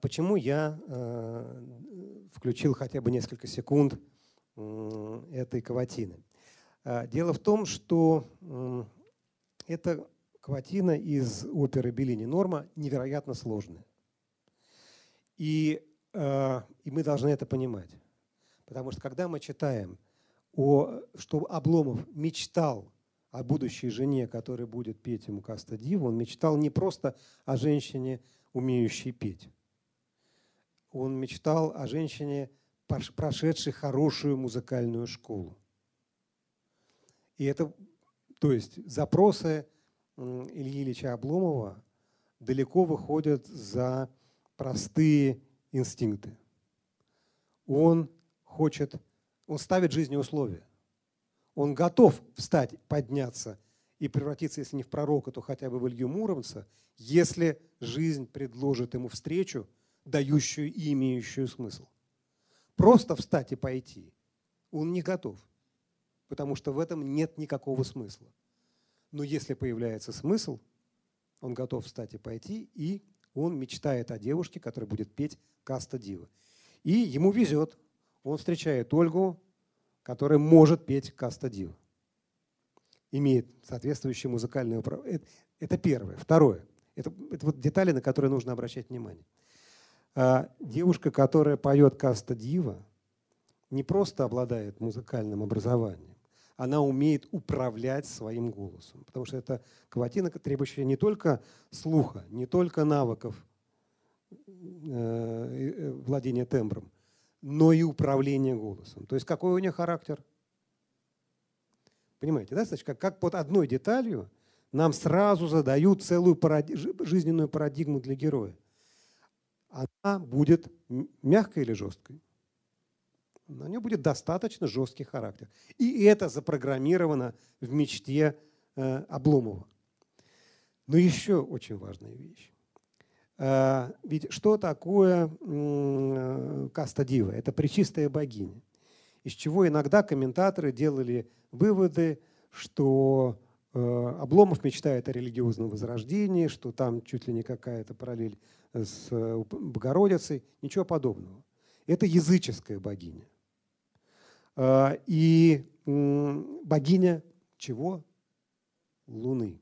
Почему я включил хотя бы несколько секунд этой каватины? Дело в том, что эта каватина из оперы Беллини Норма невероятно сложная. И, и мы должны это понимать. Потому что когда мы читаем, о, что Обломов мечтал о будущей жене, которая будет петь ему Каста Диву, он мечтал не просто о женщине, умеющей петь. Он мечтал о женщине, прошедшей хорошую музыкальную школу. И это, то есть запросы Ильи Ильича Обломова далеко выходят за простые инстинкты. Он хочет, он ставит жизни условия. Он готов встать, подняться и превратиться, если не в пророка, то хотя бы в Илью Муромца, если жизнь предложит ему встречу, дающую и имеющую смысл. Просто встать и пойти он не готов, потому что в этом нет никакого смысла. Но если появляется смысл, он готов встать и пойти, и он мечтает о девушке, которая будет петь Каста Дива. И ему везет. Он встречает Ольгу, которая может петь Каста Дива. Имеет соответствующее музыкальное управление. Это первое. Второе. Это, это вот детали, на которые нужно обращать внимание. А девушка, которая поет Каста Дива, не просто обладает музыкальным образованием, она умеет управлять своим голосом. Потому что это каватина, требующая не только слуха, не только навыков э, э, владения тембром, но и управления голосом. То есть какой у нее характер? Понимаете, да? Как, как под одной деталью нам сразу задают целую паради... жизненную парадигму для героя. Она будет мягкой или жесткой? на нее будет достаточно жесткий характер. И это запрограммировано в мечте э, Обломова. Но еще очень важная вещь. Э, ведь что такое э, каста дива? Это причистая богиня. Из чего иногда комментаторы делали выводы, что э, Обломов мечтает о религиозном возрождении, что там чуть ли не какая-то параллель с э, Богородицей. Ничего подобного. Это языческая богиня. А, и богиня чего? Луны.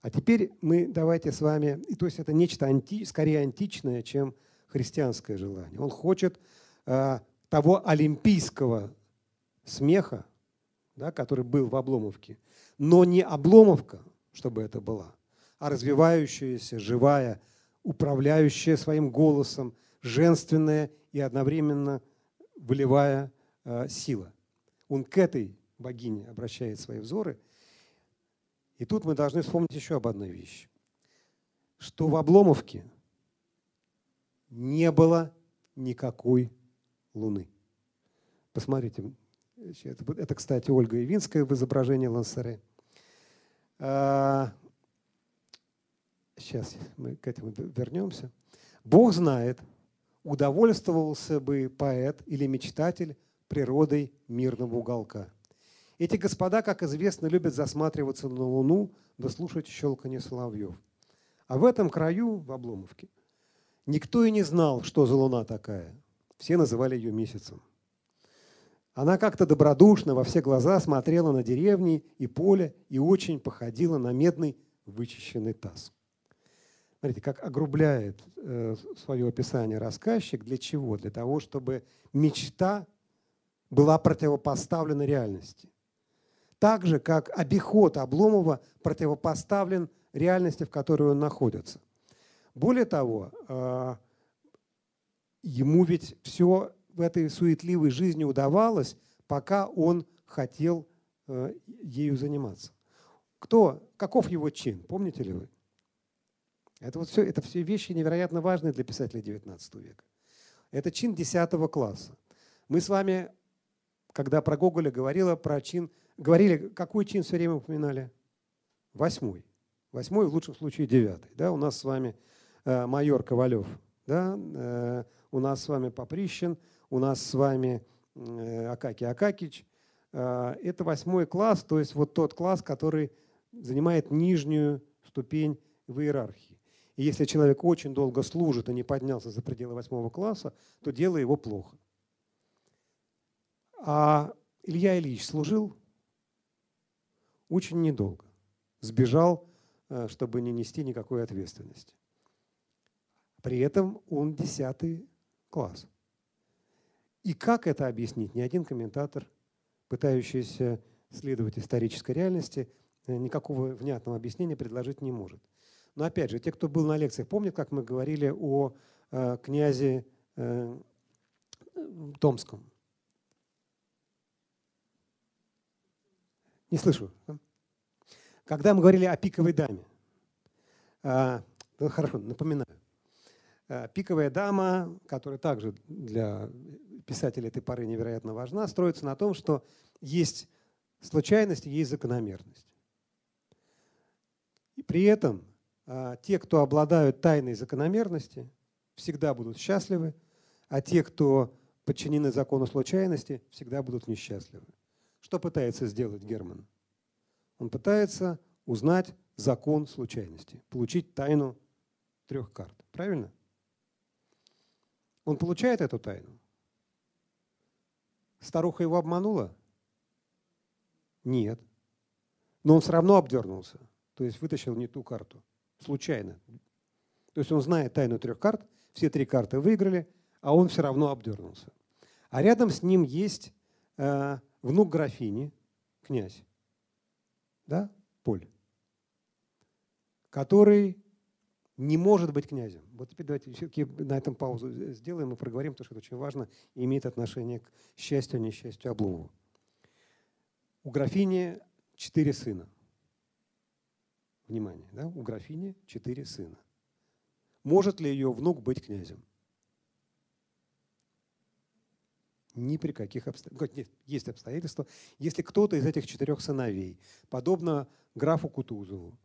А теперь мы давайте с вами, то есть это нечто анти, скорее античное, чем христианское желание. Он хочет э, того олимпийского смеха, да, который был в Обломовке, но не Обломовка, чтобы это была, а развивающаяся, живая, управляющая своим голосом, женственная и одновременно выливая Э, сила. Он к этой богине обращает свои взоры. И тут мы должны вспомнить еще об одной вещи. Что в Обломовке не было никакой луны. Посмотрите, это, это кстати, Ольга Ивинская в изображении Лансере. Сейчас мы к этому вернемся. Бог знает, удовольствовался бы поэт или мечтатель природой мирного уголка. Эти господа, как известно, любят засматриваться на Луну да слушать щелканье соловьев. А в этом краю, в Обломовке, никто и не знал, что за Луна такая. Все называли ее месяцем. Она как-то добродушно во все глаза смотрела на деревни и поле и очень походила на медный вычищенный таз. Смотрите, как огрубляет э, свое описание рассказчик. Для чего? Для того, чтобы мечта была противопоставлена реальности. Так же, как обиход Обломова противопоставлен реальности, в которой он находится. Более того, а, ему ведь все в этой суетливой жизни удавалось, пока он хотел э, ею заниматься. Кто, каков его чин, помните ли вы? Это, вот все, это все вещи невероятно важные для писателя XIX века. Это чин 10 класса. Мы с вами когда про Гоголя говорила про чин, говорили, какой чин все время упоминали? Восьмой. Восьмой, в лучшем случае девятый. Да? У нас с вами э, майор Ковалев, да? э, у нас с вами Поприщин, у нас с вами э, Акакий Акакич. Э, это восьмой класс, то есть вот тот класс, который занимает нижнюю ступень в иерархии. И если человек очень долго служит и не поднялся за пределы восьмого класса, то дело его плохо. А Илья Ильич служил очень недолго. Сбежал, э, чтобы не нести никакой ответственности. При этом он десятый класс. И как это объяснить? Ни один комментатор, пытающийся следовать исторической реальности, э, никакого внятного объяснения предложить не может. Но опять же, те, кто был на лекциях, помнят, как мы говорили о э, князе э, Томском? Не слышу. Когда мы говорили о пиковой даме, э, ну, хорошо, напоминаю. Э, пиковая дама, которая также для писателя этой поры невероятно важна, строится на том, что есть случайность и есть закономерность. И при этом а, те, кто обладают тайной закономерности, всегда будут счастливы, а те, кто подчинены закону случайности, всегда будут несчастливы. Что пытается сделать Герман? Он пытается узнать закон случайности, получить тайну трех карт. Правильно? Он получает эту тайну. Старуха его обманула? Нет. Но он все равно обдернулся. То есть вытащил не ту карту. Случайно. То есть он знает тайну трех карт, все три карты выиграли, а он все равно обдернулся. А рядом с ним есть э, внук графини, князь, да, Поль, который не может быть князем. Вот теперь давайте все-таки на этом паузу сделаем и проговорим, потому что это очень важно и имеет отношение к счастью, несчастью Обломова. У графини четыре сына. Внимание, да? у графини четыре сына. Может ли ее внук быть князем? Ни при каких обстоятельствах. Нет, есть обстоятельства. Если кто-то из этих четырех сыновей, подобно графу Кутузову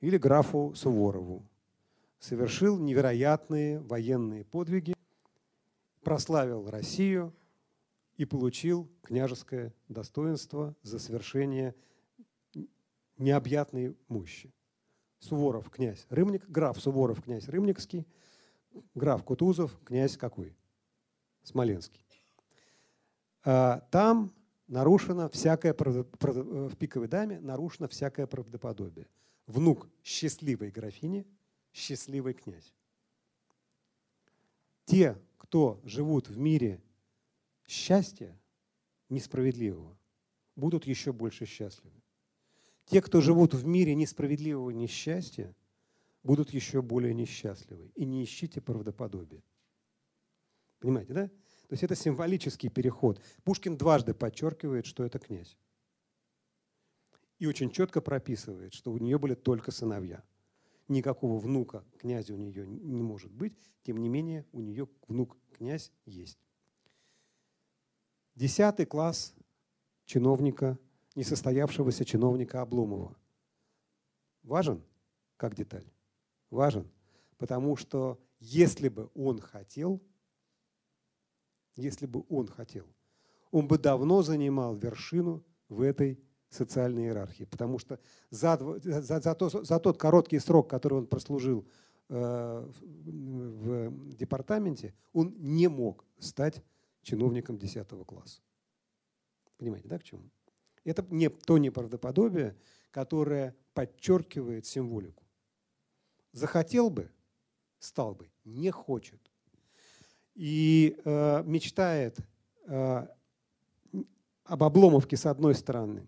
или графу Суворову, совершил невероятные военные подвиги, прославил Россию и получил княжеское достоинство за совершение необъятной мощи. Суворов князь Рымник, граф Суворов князь Рымникский, граф Кутузов князь какой? Смоленский. А, там нарушено всякое, в пиковой даме нарушено всякое правдоподобие. Внук счастливой графини – счастливый князь. Те, кто живут в мире счастья несправедливого, будут еще больше счастливы. Те, кто живут в мире несправедливого несчастья, будут еще более несчастливы. И не ищите правдоподобия. Понимаете, да? То есть это символический переход. Пушкин дважды подчеркивает, что это князь. И очень четко прописывает, что у нее были только сыновья – никакого внука князя у нее не может быть, тем не менее у нее внук-князь есть. Десятый класс чиновника, несостоявшегося чиновника Обломова. Важен как деталь? Важен, потому что если бы он хотел, если бы он хотел, он бы давно занимал вершину в этой социальной иерархии. Потому что за, за, за, то, за тот короткий срок, который он прослужил э, в, в департаменте, он не мог стать чиновником 10 класса. Понимаете, да, к чему? Это не то неправдоподобие, которое подчеркивает символику. Захотел бы, стал бы, не хочет. И э, мечтает э, об Обломовке с одной стороны,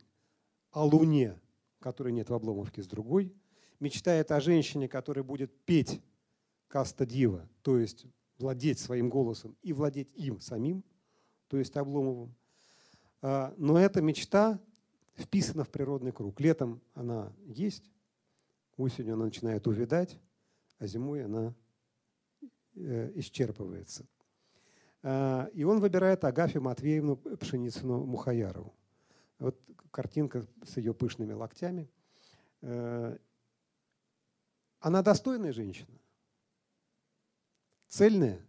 о Луне, которой нет в Обломовке, с другой. Мечтает о женщине, которая будет петь каста дива, то есть владеть своим голосом и владеть им самим, то есть Обломовым. А, но эта мечта вписана в природный круг. Летом она есть, осенью она начинает увядать, а зимой она э, исчерпывается. А, и он выбирает Агафью Матвеевну Пшеницыну Мухаярову. Вот картинка с ее пышными локтями. Э, она достойная женщина? Цельная?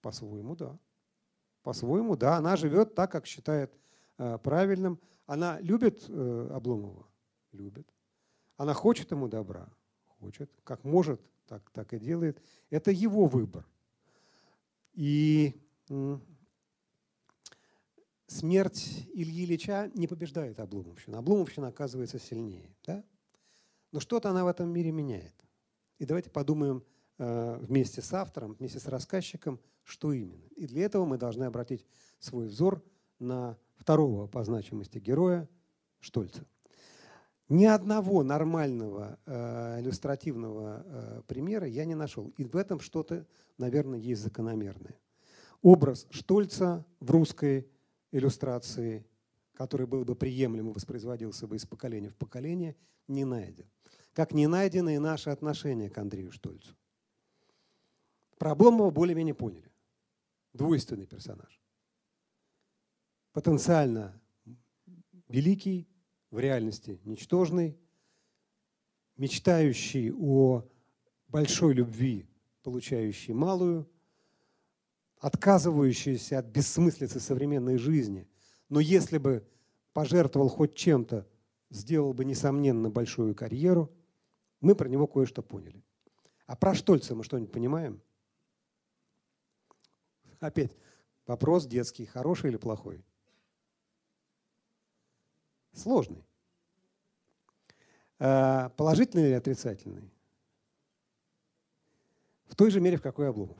По-своему, да. По-своему, да. Она живет так, как считает э, правильным. Она любит э, Обломова? Любит. Она хочет ему добра? хочет, как может, так, так и делает. Это его выбор. И смерть Ильи Ильича не побеждает Обломовщину. Обломовщина оказывается сильнее. Да? Но что-то она в этом мире меняет. И давайте подумаем э, вместе с автором, вместе с рассказчиком, что именно. И для этого мы должны обратить свой взор на второго по значимости героя Штольца. Ни одного нормального э, иллюстративного э, примера я не нашел. И в этом что-то, наверное, есть закономерное. Образ Штольца в русской иллюстрации, который был бы приемлем и воспроизводился бы из поколения в поколение, не найден. Как не найдено и наше отношение к Андрею Штольцу. Про Обломова более-менее поняли. Двойственный персонаж. Потенциально великий, в реальности ничтожный, мечтающий о большой любви, получающий малую, отказывающийся от бессмыслицы современной жизни, но если бы пожертвовал хоть чем-то, сделал бы, несомненно, большую карьеру, мы про него кое-что поняли. А про Штольца мы что-нибудь понимаем? Опять вопрос детский, хороший или плохой? Сложный. А, положительный или отрицательный? В той же мере, в какой Обломов.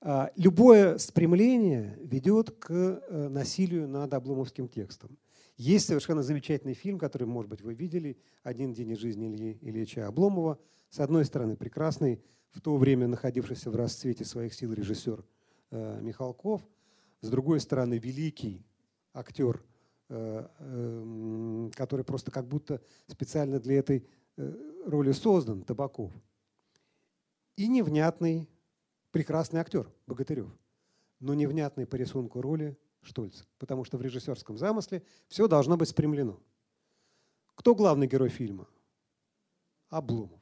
А, любое спрямление ведет к э, насилию над обломовским текстом. Есть совершенно замечательный фильм, который, может быть, вы видели, «Один день из жизни Ильи Ильича Обломова». С одной стороны, прекрасный, в то время находившийся в расцвете своих сил режиссер э, Михалков. С другой стороны, великий актер, который просто как будто специально для этой роли создан, Табаков. И невнятный прекрасный актер Богатырев, но невнятный по рисунку роли Штольц, потому что в режиссерском замысле все должно быть спрямлено. Кто главный герой фильма? Обломов.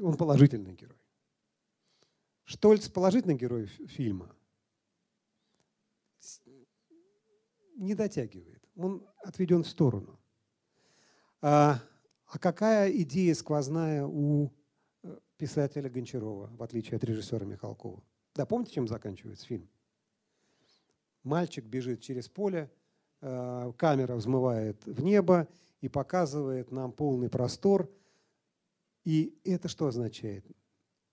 Он положительный герой. Штольц положительный герой фильма не дотягивает. Он отведен в сторону. А, а какая идея сквозная у писателя Гончарова, в отличие от режиссера Михалкова. Да, помните, чем заканчивается фильм? Мальчик бежит через поле, э, камера взмывает в небо и показывает нам полный простор. И это что означает?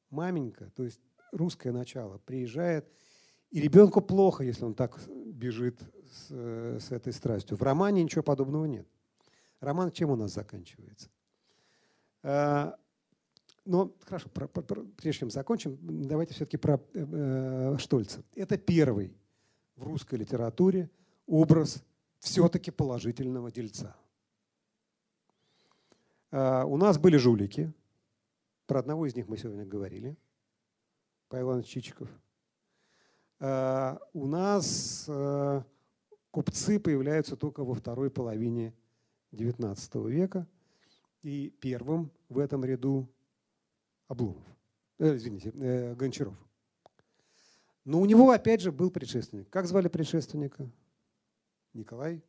Маменька, то есть русское начало, приезжает, и ребенку плохо, если он так бежит с, с этой страстью. В романе ничего подобного нет. Роман чем у нас заканчивается? Э, но хорошо, про, про, про, прежде чем закончим, давайте все-таки про э, Штольца. Это первый в русской литературе образ все-таки положительного дельца. Э, у нас были жулики. Про одного из них мы сегодня говорили. Павел Иванович Чичиков. Э, у нас э, купцы появляются только во второй половине XIX века. И первым в этом ряду Обломов, э, извините, э, Гончаров. Но у него, опять же, был предшественник. Как звали предшественника? Николай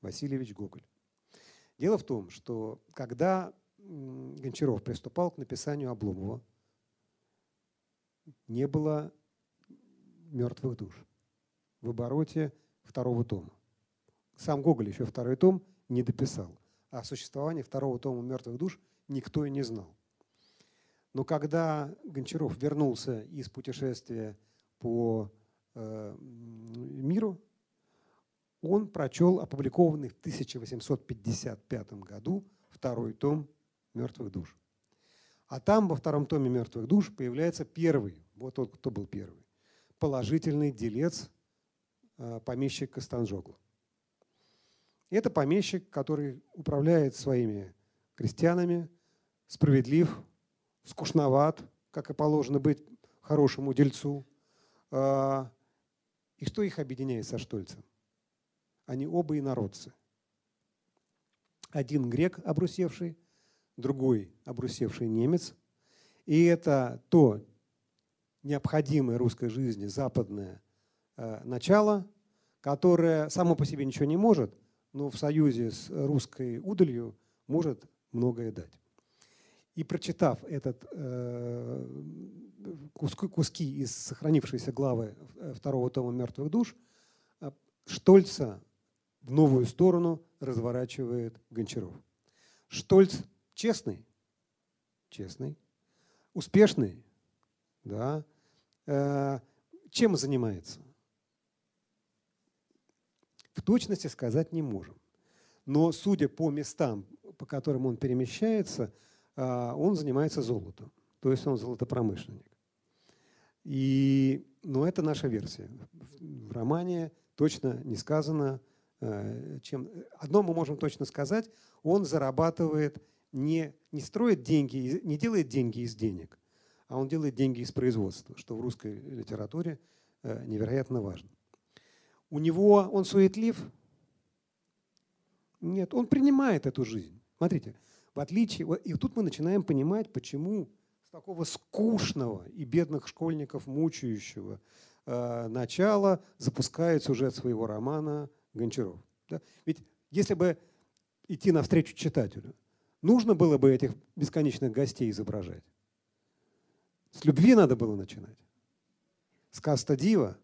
Васильевич Гоголь. Дело в том, что когда Гончаров приступал к написанию Обломова, не было мертвых душ в обороте второго тома. Сам Гоголь еще второй том не дописал. А о существовании второго тома «Мертвых душ» никто и не знал. Но когда Гончаров вернулся из путешествия по э, миру, он прочел опубликованный в 1855 году второй том «Мертвых душ». А там во втором томе «Мертвых душ» появляется первый, вот тот, кто был первый, положительный делец помещик Костанжоглу. Это помещик, который управляет своими крестьянами, справедлив, скучноват, как и положено быть хорошему дельцу. А, и что их объединяет со Штольцем? Они оба инородцы. Один грек, обрусевший, другой обрусевший немец. И это то необходимое русской жизни западное начало, которое само по себе ничего не может, но в союзе с русской удалью может многое дать. И прочитав этот, э, куски, куски из сохранившейся главы второго тома «Мертвых душ», Штольца в новую сторону разворачивает Гончаров. Штольц честный, честный, успешный, да. Э, чем занимается? В точности сказать не можем. Но судя по местам, по которым он перемещается, э, он занимается золотом. То есть он золотопромышленник. И, но это наша версия. В романе точно не сказано, э, чем... Одно мы можем точно сказать, он зарабатывает, не, не строит деньги, не делает деньги из денег, а он делает деньги из производства, что в русской литературе э, невероятно важно. У него он суетлив? Нет, он принимает эту жизнь. Смотрите, в отличие... И тут мы начинаем понимать, почему с такого скучного и бедных школьников мучающего э, начала запускает сюжет своего романа Гончаров. Да? Ведь если бы идти навстречу читателю, нужно было бы этих бесконечных гостей изображать. С любви надо было начинать. С Каста Дива,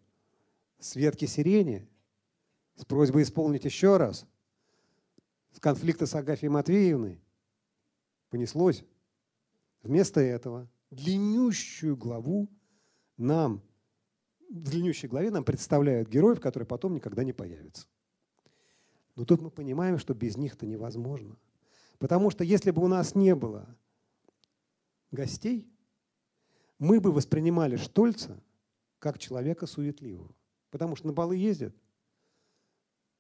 с ветки сирени, с просьбой исполнить еще раз, с конфликта с Агафьей Матвеевной. Понеслось. Вместо этого длиннющую главу нам, в длиннющей главе нам представляют героев, которые потом никогда не появятся. Но тут мы понимаем, что без них это невозможно. Потому что если бы у нас не было гостей, мы бы воспринимали Штольца как человека суетливого. Потому что на балы ездит,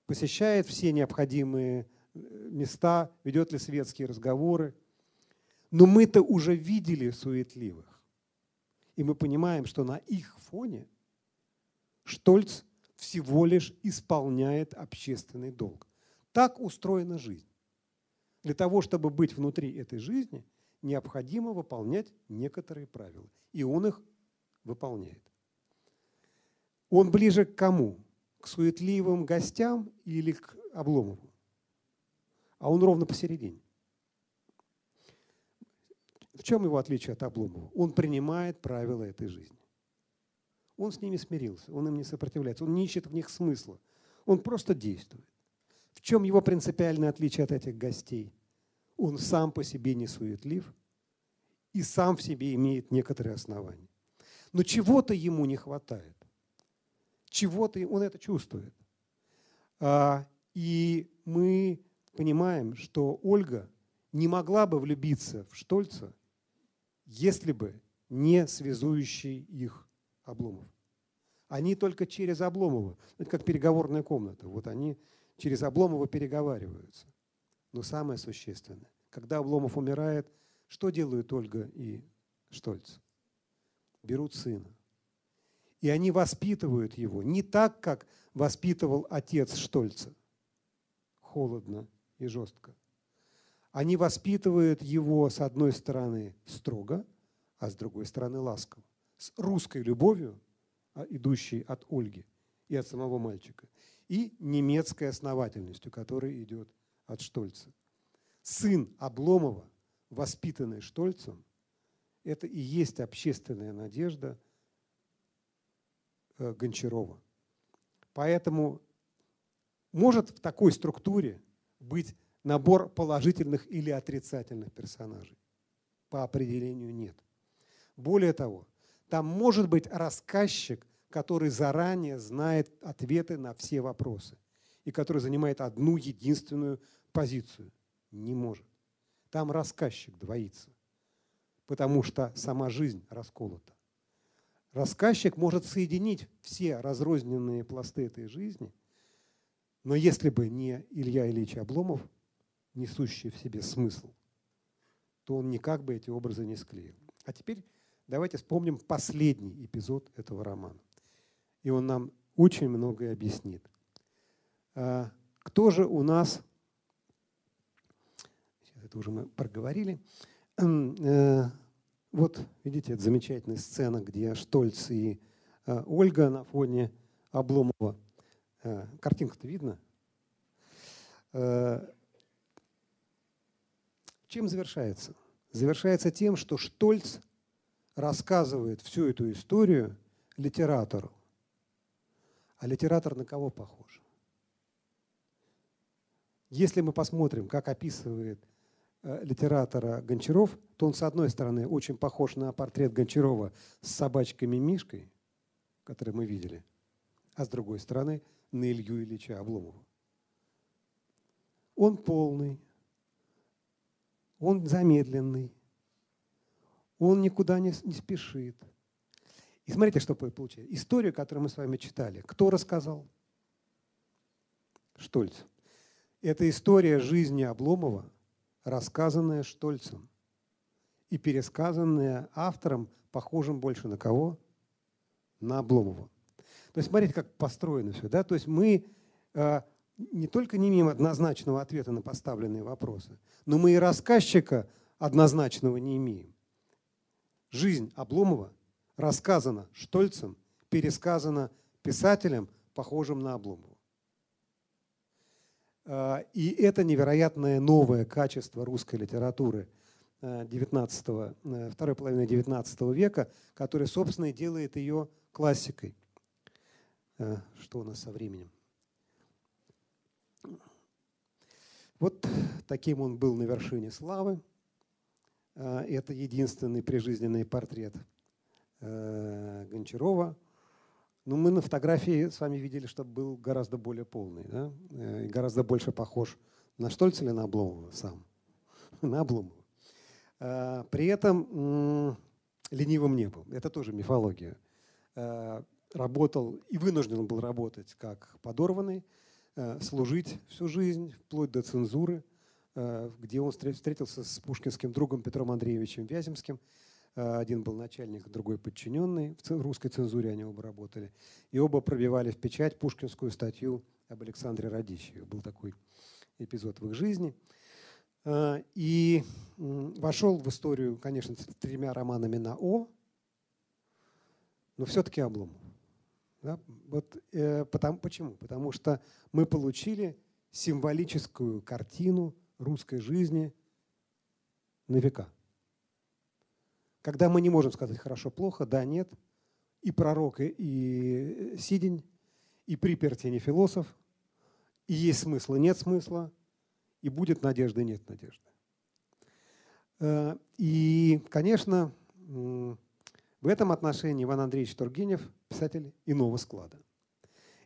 посещает все необходимые э, места, ведет ли светские разговоры. Но мы-то уже видели суетливых. И мы понимаем, что на их фоне Штольц всего лишь исполняет общественный долг. Так устроена жизнь. Для того, чтобы быть внутри этой жизни – необходимо выполнять некоторые правила. И он их выполняет. Он ближе к кому? К суетливым гостям или к Обломову? А он ровно посередине. В чем его отличие от Обломова? Он принимает правила этой жизни. Он с ними смирился, он им не сопротивляется, он не ищет в них смысла. Он просто действует. В чем его принципиальное отличие от этих гостей? он сам по себе не суетлив и сам в себе имеет некоторые основания. Но чего-то ему не хватает. Чего-то он это чувствует. А, и мы понимаем, что Ольга не могла бы влюбиться в Штольца, если бы не связующий их Обломов. Они только через Обломова, это как переговорная комната, вот они через Обломова переговариваются. Но самое существенное, когда Обломов умирает, что делают Ольга и Штольц? Берут сына. И они воспитывают его не так, как воспитывал отец Штольца, холодно и жестко. Они воспитывают его, с одной стороны, строго, а с другой стороны, ласково. С русской любовью, а, идущей от Ольги и от самого мальчика, и немецкой основательностью, которая идет от Штольца. Сын Обломова, воспитанный Штольцем, это и есть общественная надежда Гончарова. Поэтому может в такой структуре быть набор положительных или отрицательных персонажей? По определению нет. Более того, там может быть рассказчик, который заранее знает ответы на все вопросы и который занимает одну единственную позицию. Не может. Там рассказчик двоится, потому что сама жизнь расколота. Рассказчик может соединить все разрозненные пласты этой жизни, но если бы не Илья Ильич Обломов, несущий в себе смысл, то он никак бы эти образы не склеил. А теперь давайте вспомним последний эпизод этого романа. И он нам очень многое объяснит. А, кто же у нас это уже мы проговорили. <clears throat> Э, вот, видите, это замечательная сцена, где Штольц и э, Ольга на фоне Обломова. Э, картинка-то видно? Чем завершается? завершается тем, что Штольц рассказывает всю эту историю литератору. А литератор на кого похож? Если мы посмотрим, как описывает э, литератора Гончаров, то он, с одной стороны, очень похож на портрет Гончарова с собачками Мишкой, который мы видели, а с другой стороны, на Илью Ильича Обломова. Он полный, он замедленный, он никуда не, не спешит. И смотрите, что получается. Историю, которую мы с вами читали, кто рассказал? Штольц. Это история жизни Обломова, рассказанная Штольцем и пересказанная автором, похожим больше на кого? На Обломова. То есть смотрите, как построено все. Да? То есть мы э, не только не имеем однозначного ответа на поставленные вопросы, но мы и рассказчика однозначного не имеем. Жизнь Обломова рассказана Штольцем, пересказана писателем, похожим на Обломова. А, и это невероятное новое качество русской литературы 19, э, э, второй половины XIX века, которое, собственно, и делает ее классикой. Э, что у нас со временем? Вот таким он был на вершине славы. Это единственный прижизненный портрет Гончарова – ну, мы на фотографии с вами видели, что был гораздо более полный, да? Э, и гораздо больше похож на Штольца или на Обломова сам? <laughs> На Обломова. А, при этом ленивым не был. Это тоже мифология. А, работал и вынужден был работать как подорванный, а, служить всю жизнь, вплоть до цензуры, где он встретился с пушкинским другом Петром Андреевичем Вяземским – один был начальник, другой подчиненный. В русской цензуре они оба работали. И оба пробивали в печать пушкинскую статью об Александре Радищеве. Был такой эпизод в их жизни. Э, и вошел в историю, конечно, с тремя романами на «О», но все-таки Обломов. Да? Вот, э, потому, почему? Потому что мы получили символическую картину русской жизни на века когда мы не можем сказать хорошо, плохо, да, нет, и пророк, и сидень, и приперти не философ, и есть смысл, и нет смысла, и будет надежда, и нет надежды. Э, и, конечно, в этом отношении Иван Андреевич Тургенев писатель иного склада.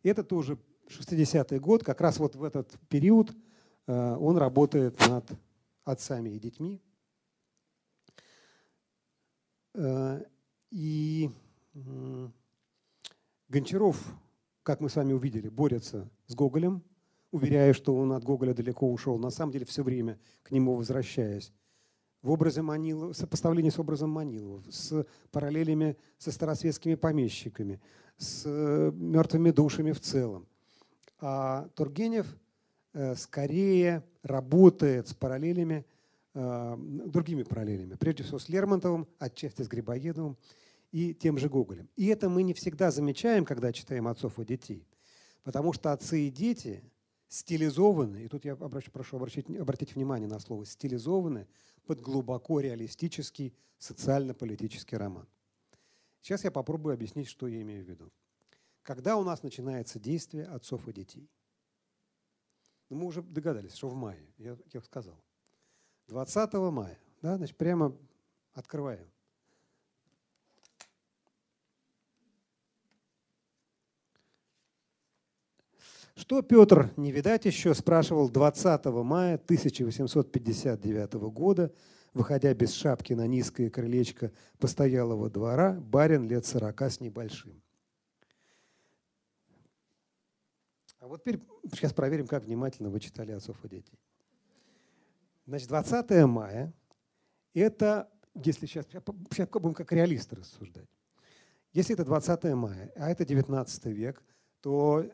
И это тоже 60-й год, как раз вот в этот период э, он работает над отцами и детьми. Э, и Гончаров, как мы с вами увидели, борется с Гоголем, уверяя, что он от Гоголя далеко ушел, на самом деле все время к нему возвращаясь. В образе Манилова, сопоставлении с образом Манилова, с параллелями со старосветскими помещиками, с э, мертвыми душами в целом. А Тургенев э, скорее работает с параллелями другими параллелями. Прежде всего с Лермонтовым, отчасти с Грибоедовым и тем же Гоголем. И это мы не всегда замечаем, когда читаем отцов и детей. Потому что отцы и дети стилизованы, и тут я обращу, прошу обратить, обратить внимание на слово стилизованы под глубоко реалистический социально-политический роман. Сейчас я попробую объяснить, что я имею в виду. Когда у нас начинается действие отцов и детей? Ну, мы уже догадались, что в мае, я, я сказал. 20 мая. Да, значит, прямо открываем. Что Петр, не видать еще, спрашивал 20 мая 1859 года, выходя без шапки на низкое крылечко постоялого двора, барин лет сорока с небольшим. А вот теперь сейчас проверим, как внимательно вы читали отцов и детей. Значит, 20 мая – это, если сейчас, сейчас будем как реалисты рассуждать, если это 20 мая, а это 19 век, то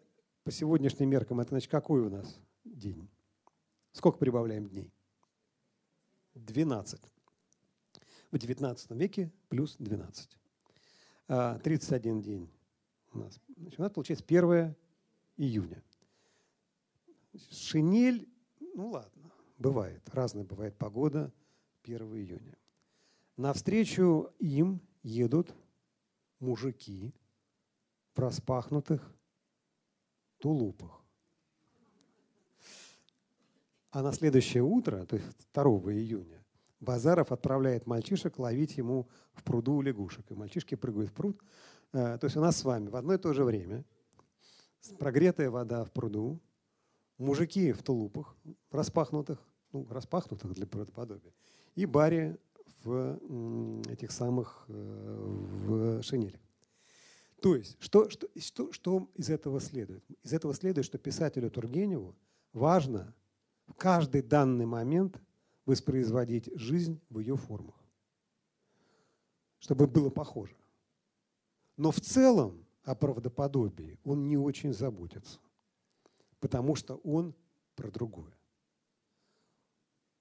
по сегодняшним меркам это значит какой у нас день? Сколько прибавляем дней? 12. В 19 веке плюс 12. 31 а, день у нас. Значит, у нас получается 1 июня. Шинель, ну ладно, Бывает. Разная бывает погода 1 июня. Навстречу им едут мужики в распахнутых тулупах. А на следующее утро, то есть 2 июня, Базаров отправляет мальчишек ловить ему в пруду лягушек. И мальчишки прыгают в пруд. Э, то есть у нас с вами в одно и то же время прогретая вода в пруду, мужики в тулупах распахнутых, ну, распахнутых для правдоподобия, и Барри в этих самых э, в шинелях. То есть, что, что, что, что из этого следует? Из этого следует, что писателю Тургеневу важно в каждый данный момент воспроизводить жизнь в ее формах, чтобы было похоже. Но в целом о правдоподобии он не очень заботится, потому что он про другое.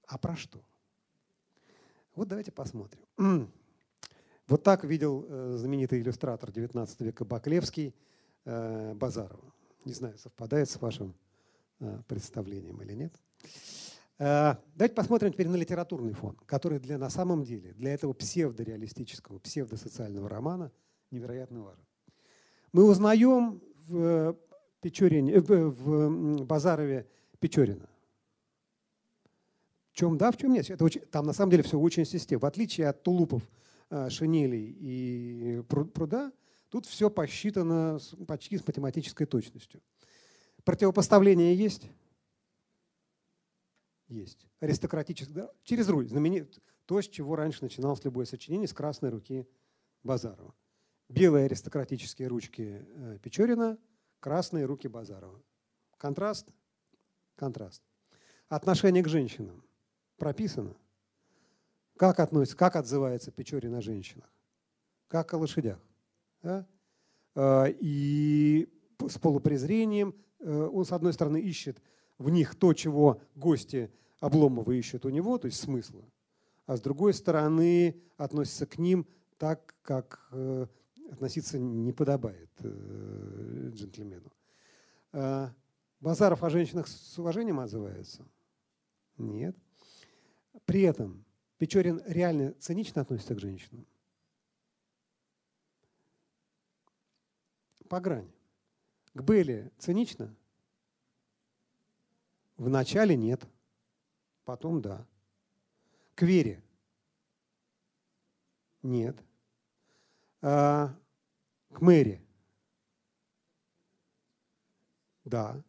А про что? Вот давайте посмотрим. <clears throat> Вот так видел э, знаменитый иллюстратор XIX века Баклевский э, Базарова. Не знаю, совпадает с вашим э, представлением или нет. Давайте посмотрим теперь на литературный фон, который для, на самом деле для этого псевдореалистического, псевдосоциального романа невероятно важен. Мы узнаем Печорине, в Базарове Печорина. В чем да, в чем нет. Это очень, там на самом деле все очень системно. В отличие от тулупов, шинелей и пруда, тут все посчитано почти с математической точностью. Противопоставление есть? есть. Аристократический, да, через руль, знаменит, то, с чего раньше начиналось любое сочинение, с красной руки Базарова. Белые аристократические ручки э, Печорина, красные руки Базарова. Контраст? Контраст. Отношение к женщинам прописано. Как относится, как отзывается Печорин о женщинах? Как о лошадях. Да? Э, и с полупрезрением э, он, с одной стороны, ищет в них то, чего гости Обломова ищут у него, то есть смысла, а с другой стороны относится к ним так, как э, относиться не подобает э, джентльмену. Э, Базаров о женщинах с уважением отзывается? Нет. При этом Печорин реально цинично относится к женщинам. По грани. К Белли цинично? В начале нет, потом да. К вере нет. А, к мэри да.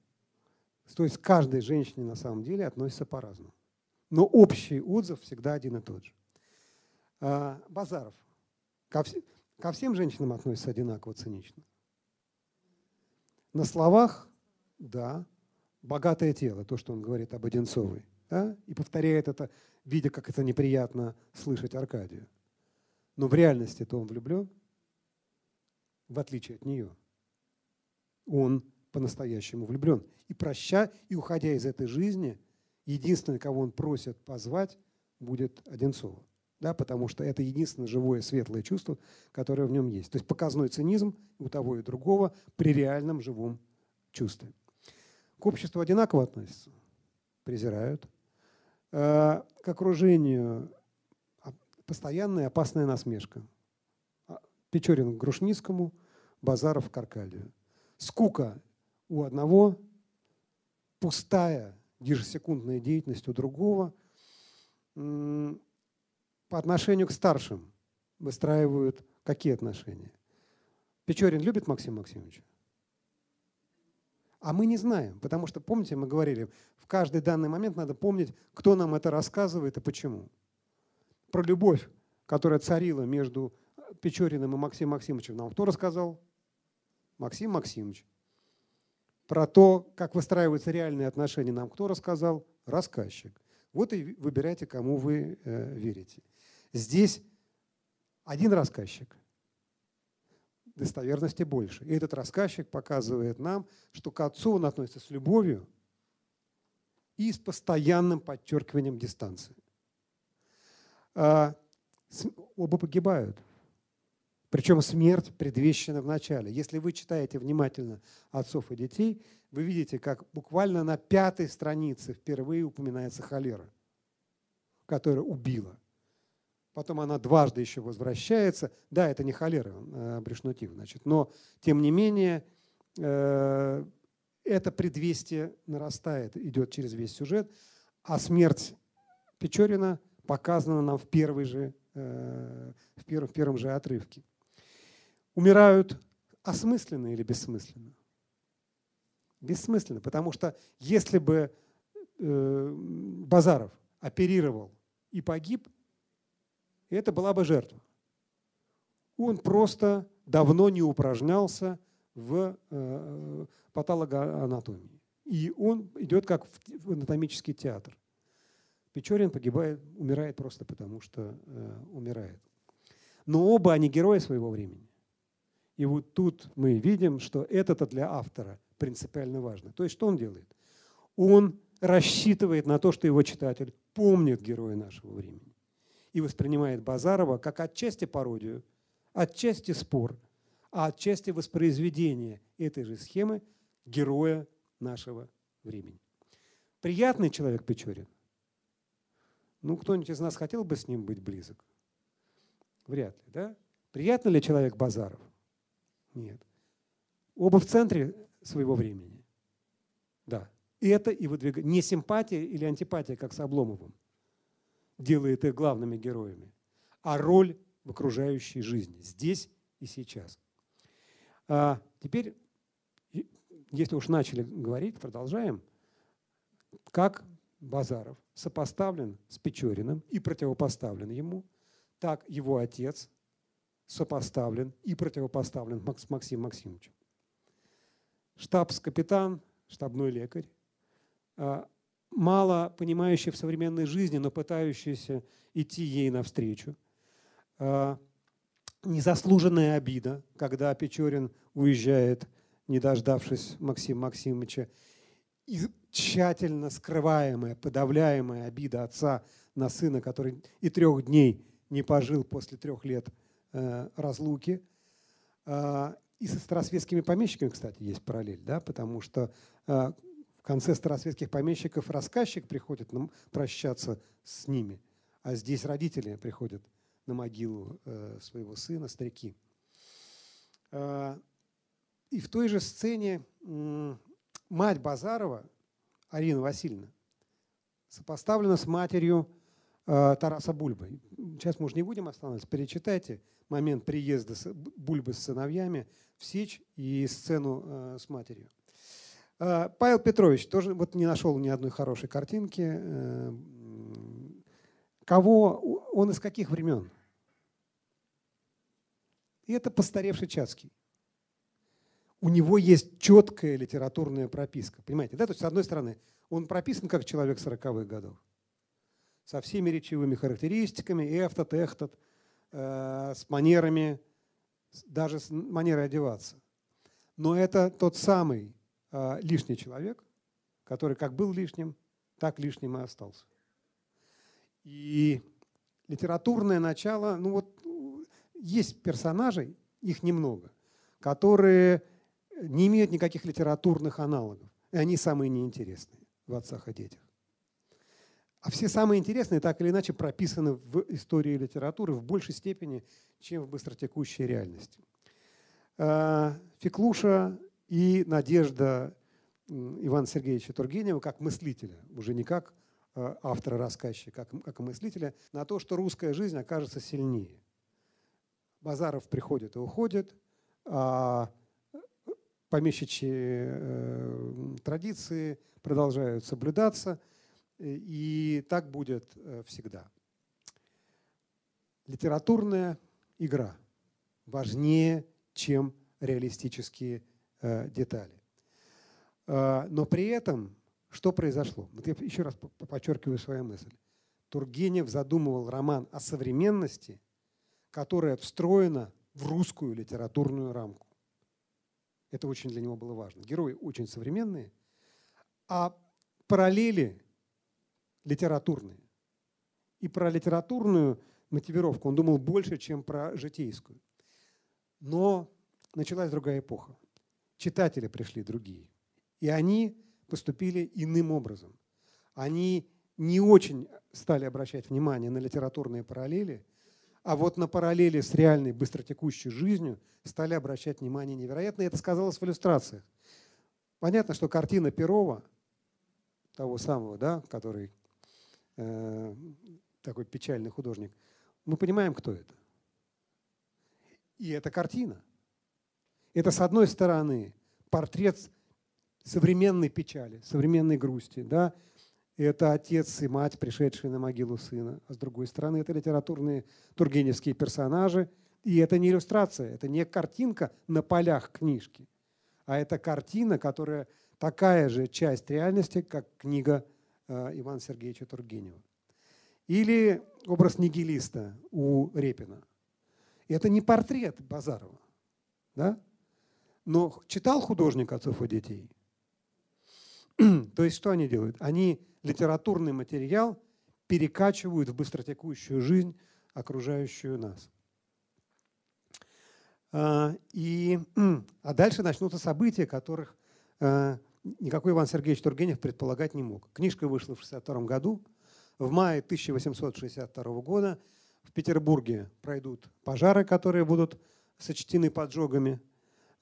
То есть к каждой женщине на самом деле относится по-разному. Но общий отзыв всегда один и тот же. А, Базаров. Ко, вс ко всем женщинам относится одинаково цинично. На словах – да, богатое тело, то, что он говорит об Одинцовой, да? и повторяет это, видя, как это неприятно слышать Аркадию. Но в реальности-то он влюблен, в отличие от нее. Он по-настоящему влюблен. И проща, и уходя из этой жизни, единственное, кого он просит позвать, будет Одинцова. Да, потому что это единственное живое светлое чувство, которое в нем есть. То есть показной цинизм у того и другого при реальном живом чувстве. К обществу одинаково относятся, презирают. Э, к окружению постоянная опасная насмешка. Печорин к Грушницкому, Базаров к Аркадию. Скука у одного, пустая ежесекундная деятельность у другого. По отношению к старшим выстраивают какие отношения? Печорин любит Максима Максимовича? А мы не знаем, потому что, помните, мы говорили, в каждый данный момент надо помнить, кто нам это рассказывает и почему. Про любовь, которая царила между Печориным и Максимом Максимовичем, нам кто рассказал? Максим Максимович. Про то, как выстраиваются реальные отношения, нам кто рассказал? Рассказчик. Вот и выбирайте, кому вы э, верите. Здесь один рассказчик – достоверности больше. И этот рассказчик показывает нам, что к отцу он относится с любовью и с постоянным подчеркиванием дистанции. А, оба погибают. Причем смерть предвещена в начале. Если вы читаете внимательно отцов и детей, вы видите, как буквально на пятой странице впервые упоминается холера, которая убила. потом она дважды еще возвращается. Да, это не холера, а брешнутив, значит, но тем не менее э, это предвестие нарастает, идет через весь сюжет, а смерть Печорина показана нам в, первой же, э, в, первом, в первом же отрывке. Умирают осмысленно или бессмысленно? Бессмысленно, потому что если бы э, Базаров оперировал и погиб, это была бы жертва. Он просто давно не упражнялся в э, патологоанатомии. И он идет как в анатомический театр. Печорин погибает, умирает просто потому, что э, умирает. Но оба они герои своего времени. И вот тут мы видим, что это-то для автора принципиально важно. То есть что он делает? Он рассчитывает на то, что его читатель помнит героя нашего времени и воспринимает Базарова как отчасти пародию, отчасти спор, а отчасти воспроизведение этой же схемы героя нашего времени. Приятный человек Печорин. Ну, кто-нибудь из нас хотел бы с ним быть близок? Вряд ли, да? Приятно ли человек Базаров? Нет. Оба в центре своего времени. Да. И это и выдвигает. Не симпатия или антипатия, как с Обломовым, делает их главными героями, а роль в окружающей жизни, здесь и сейчас. А теперь, если уж начали говорить, продолжаем. Как Базаров сопоставлен с Печориным и противопоставлен ему, так его отец сопоставлен и противопоставлен с Максимом Максимовичем. Штабс-капитан, штабной лекарь, а, мало понимающий в современной жизни, но пытающийся идти ей навстречу. А, незаслуженная обида, когда Печорин уезжает, не дождавшись Максима Максимовича, и тщательно скрываемая, подавляемая обида отца на сына, который и трех дней не пожил после трех лет разлуки. Э, и со старосветскими помещиками, кстати, есть параллель, да, потому что э, в конце старосветских помещиков рассказчик приходит нам прощаться с ними, а здесь родители приходят на могилу э, своего сына, старики. Э, и в той же сцене мать Базарова, Арина Васильевна, сопоставлена с матерью э, Тараса Бульбы. Сейчас мы уже не будем останавливаться, перечитайте момент приезда Бульбы с сыновьями в Сечь и сцену с матерью. Павел Петрович тоже вот не нашел ни одной хорошей картинки. Кого, он из каких времен? И это постаревший Чацкий. У него есть четкая литературная прописка. Понимаете, да? То есть, с одной стороны, он прописан как человек 40-х годов. Со всеми речевыми характеристиками, эфтот, эхтот, э, с манерами, даже с манерой одеваться. Но это тот самый э, лишний человек, который как был лишним, так лишним и остался. И литературное начало, ну вот есть персонажи, их немного, которые не имеют никаких литературных аналогов. И они самые неинтересные в «Отцах и детях». А все самые интересные так или иначе прописаны в истории литературы в большей степени, чем в быстротекущей реальности. А, Феклуша и надежда Ивана Сергеевича Тургенева как мыслителя, уже не как а, автора-рассказчика, как, как мыслителя, на то, что русская жизнь окажется сильнее. Базаров приходит и уходит, а помещичьи э, традиции продолжают соблюдаться, и так будет э, всегда. Литературная игра важнее, чем реалистические э, детали. Но при этом что произошло? Вот я еще раз подчеркиваю свою мысль. Тургенев задумывал роман о современности – которая встроена в русскую литературную рамку. Это очень для него было важно. Герои очень современные, а параллели литературные. И про литературную мотивировку он думал больше, чем про житейскую. Но началась другая эпоха. Читатели пришли другие. И они поступили иным образом. Они не очень стали обращать внимание на литературные параллели – А вот на параллели с реальной быстротекущей жизнью стали обращать внимание невероятно. И это сказалось в иллюстрациях. Понятно, что картина Перова, того самого, да, который э, такой печальный художник, мы понимаем, кто это. И это картина. Это, с одной стороны, портрет современной печали, современной грусти. Да? Это отец и мать, пришедшие на могилу сына. А с другой стороны, это литературные тургеневские персонажи. И это не иллюстрация, это не картинка на полях книжки, а это картина, которая такая же часть реальности, как книга Ивана Сергеевича Тургенева. Или образ нигилиста у Репина. Это не портрет Базарова. Да? Но читал художник отцов и детей? <clears throat> То есть что они делают? Они литературный материал перекачивают в быстротекущую жизнь, окружающую нас. А, и, <clears throat> а дальше начнутся события, которых а, никакой Иван Сергеевич Тургенев предполагать не мог. Книжка вышла в 1962 году. В мае 1862 года в Петербурге пройдут пожары, которые будут сочтены поджогами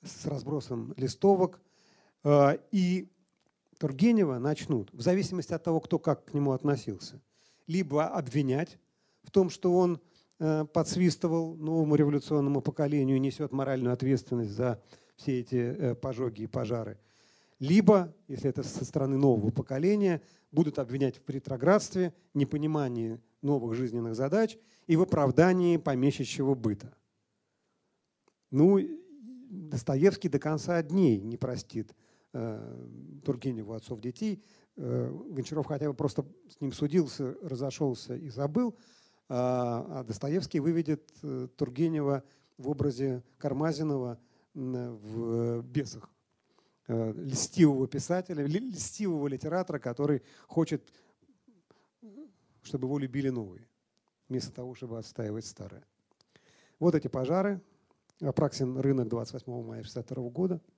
с разбросом листовок. А, и Тургенева начнут, в зависимости от того, кто как к нему относился, либо обвинять в том, что он э, подсвистывал новому революционному поколению и несет моральную ответственность за все эти э, пожоги и пожары. Либо, если это со стороны нового поколения, будут обвинять в ретроградстве, непонимании новых жизненных задач и в оправдании помещичьего быта. Ну, Достоевский до конца дней не простит Э, Тургеневу «Отцов детей». Э, Гончаров хотя бы просто с ним судился, разошелся и забыл, а, а Достоевский выведет э, Тургенева в образе Кармазинова в «Бесах». Льстивого писателя, льстивого литератора, который хочет, чтобы его любили новые, вместо того, чтобы отстаивать старое. Вот эти пожары. Апраксин рынок 28 мая 1962 года –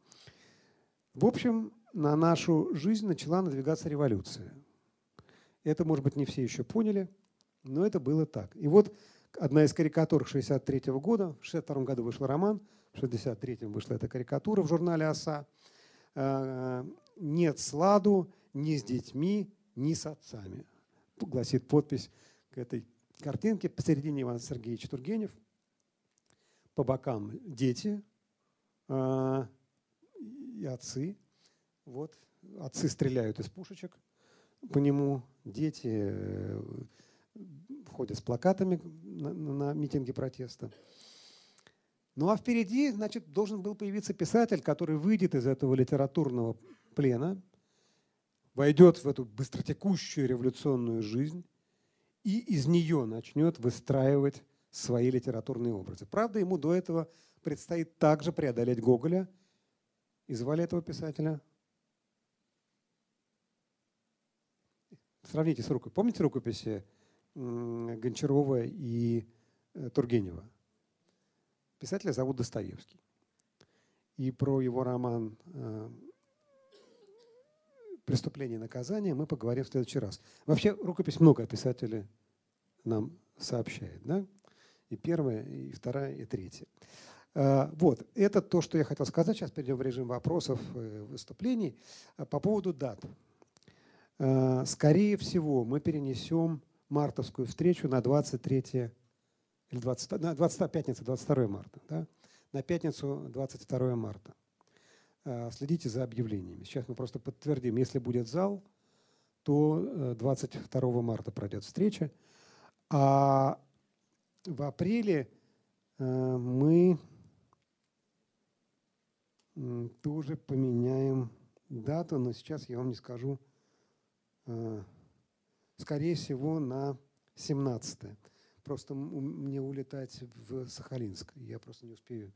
в общем, на нашу жизнь начала надвигаться революция. Это, может быть, не все еще поняли, но это было так. И вот одна из карикатур 63 -го года, в 62 году вышел роман, в 63-м вышла эта карикатура в журнале «Оса». «Э, «Нет сладу ни с детьми, ни с отцами», гласит подпись к этой картинке. Посередине Иван Сергеевич Тургенев, по бокам дети, э, и отцы. Вот, отцы стреляют из пушечек по нему, дети э, ходят с плакатами на, на митинги протеста. Ну а впереди, значит, должен был появиться писатель, который выйдет из этого литературного плена, войдет в эту быстротекущую революционную жизнь и из нее начнет выстраивать свои литературные образы. Правда, ему до этого предстоит также преодолеть Гоголя – и звали этого писателя? Сравните с рукой. Помните рукописи Гончарова и э, Тургенева? Писателя зовут Достоевский. И про его роман э, «Преступление и наказание» мы поговорим в следующий раз. Вообще рукопись много писателей нам сообщает. Да? И первая, и вторая, и третья. Э, вот, это то, что я хотел сказать. Сейчас перейдем в режим вопросов и выступлений. Э, по поводу дат. Скорее всего, мы перенесем мартовскую встречу на 23 или 20, на 20, пятница, 22 марта. Да? На пятницу 22 марта. Следите за объявлениями. Сейчас мы просто подтвердим, если будет зал, то 22 марта пройдет встреча. А в апреле мы тоже поменяем дату, но сейчас я вам не скажу. Скорее всего, на 17 Просто мне улетать в Сахалинск. Я просто не успею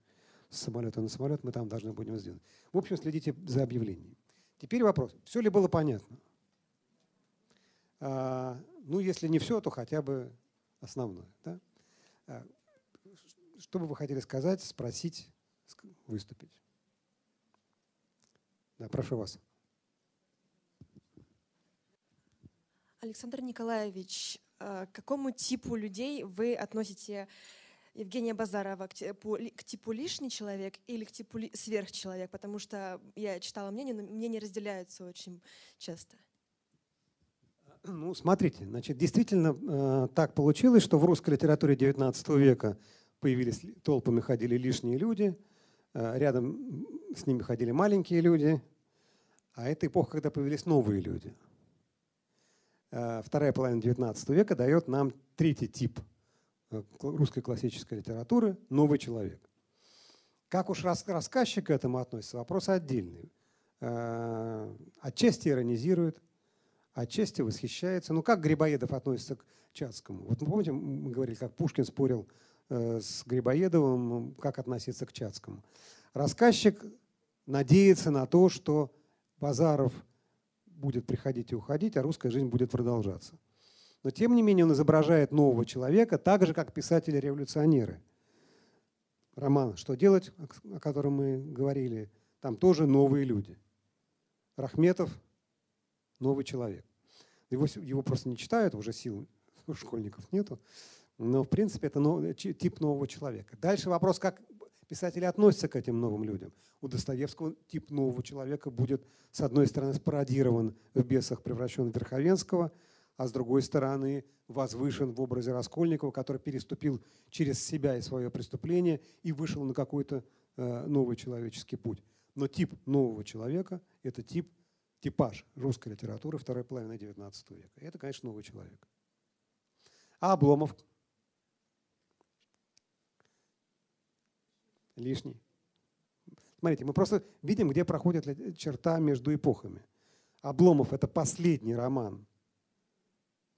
с самолета на самолет. Мы там должны будем сделать. В общем, следите за объявлением. Теперь вопрос. Все ли было понятно? А, ну, если не все, то хотя бы основное. Да? А, что бы вы хотели сказать, спросить, выступить? Да, прошу вас. Александр Николаевич, к какому типу людей вы относите Евгения Базарова к типу, лишний человек или к типу сверхчеловек? Потому что я читала мнение, но мнения разделяются очень часто. Ну, смотрите, значит, действительно э, так получилось, что в русской литературе XIX века появились толпами ходили лишние люди, э, рядом с ними ходили маленькие люди, а это эпоха, когда появились новые люди. Э, вторая половина XIX века дает нам третий тип э, русской классической литературы – новый человек. Как уж рассказчик к этому относится, вопрос отдельный. Э, отчасти иронизирует, отчасти восхищается. Ну как Грибоедов относится к Чацкому? Вот вы помните, мы говорили, как Пушкин спорил с Грибоедовым, как относиться к Чацкому. Рассказчик надеется на то, что Базаров – будет приходить и уходить, а русская жизнь будет продолжаться. Но тем не менее он изображает нового человека, так же, как писатели-революционеры. Роман «Что делать?», о котором мы говорили, там тоже новые люди. Рахметов – новый человек. Его, его просто не читают, уже сил у <laughs> школьников нету. Но, в принципе, это нов, тип нового человека. Дальше вопрос, как писатели относятся к этим новым людям. У Достоевского тип нового человека будет, с одной стороны, спародирован в «Бесах», превращен в Верховенского, а с другой стороны, возвышен в образе Раскольникова, который переступил через себя и свое преступление и вышел на какой-то э, новый человеческий путь. Но тип нового человека – это тип, типаж русской литературы второй половины XIX века. И это, конечно, новый человек. А Обломов лишний. Смотрите, мы просто видим, где проходит черта между эпохами. Обломов – это последний роман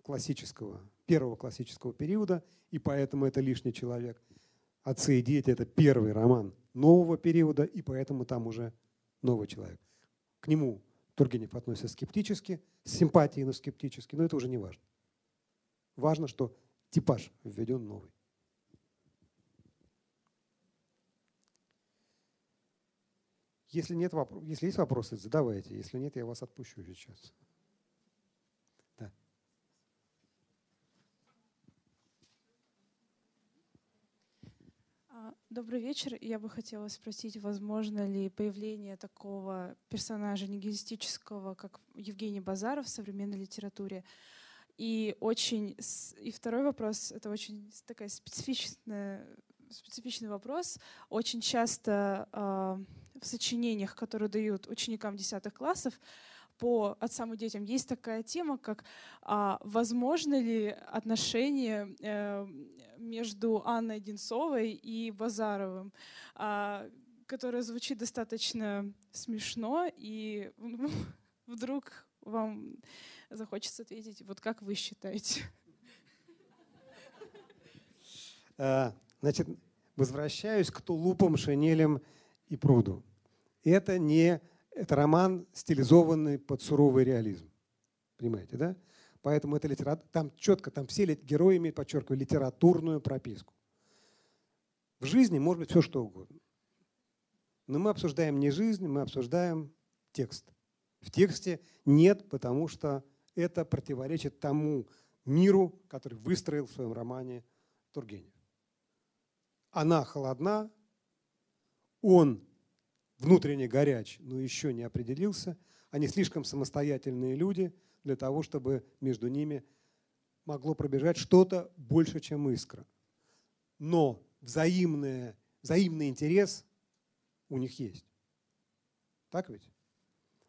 классического, первого классического периода, и поэтому это лишний человек. Отцы и дети – это первый роман нового периода, и поэтому там уже новый человек. К нему Тургенев относится скептически, с симпатией, но скептически, но это уже не важно. Важно, что типаж введен новый. Если, нет вопрос, если есть вопросы, задавайте. Если нет, я вас отпущу сейчас. Да. А, добрый вечер. Я бы хотела спросить, возможно ли появление такого персонажа нигилистического, как Евгений Базаров в современной литературе? И очень и второй вопрос, это очень такая специфичная специфичный вопрос. Очень часто э, в сочинениях, которые дают ученикам 10 классов, по отцам и детям есть такая тема, как а, возможно ли отношения э, между Анной Одинцовой и Базаровым, а, которая звучит достаточно смешно, и <laughs> вдруг вам захочется ответить, вот как вы считаете? Значит, возвращаюсь к тулупам, шинелям и пруду. Это не это роман, стилизованный под суровый реализм. Понимаете, да? Поэтому это литература. Там четко, там все герои имеют, подчеркиваю, литературную прописку. В жизни может быть все, что угодно. Но мы обсуждаем не жизнь, мы обсуждаем текст. В тексте нет, потому что это противоречит тому миру, который выстроил в своем романе Тургенев она холодна, он внутренне горяч, но еще не определился. Они слишком самостоятельные люди для того, чтобы между ними могло пробежать что-то больше, чем искра. Но взаимное, взаимный интерес у них есть. Так ведь?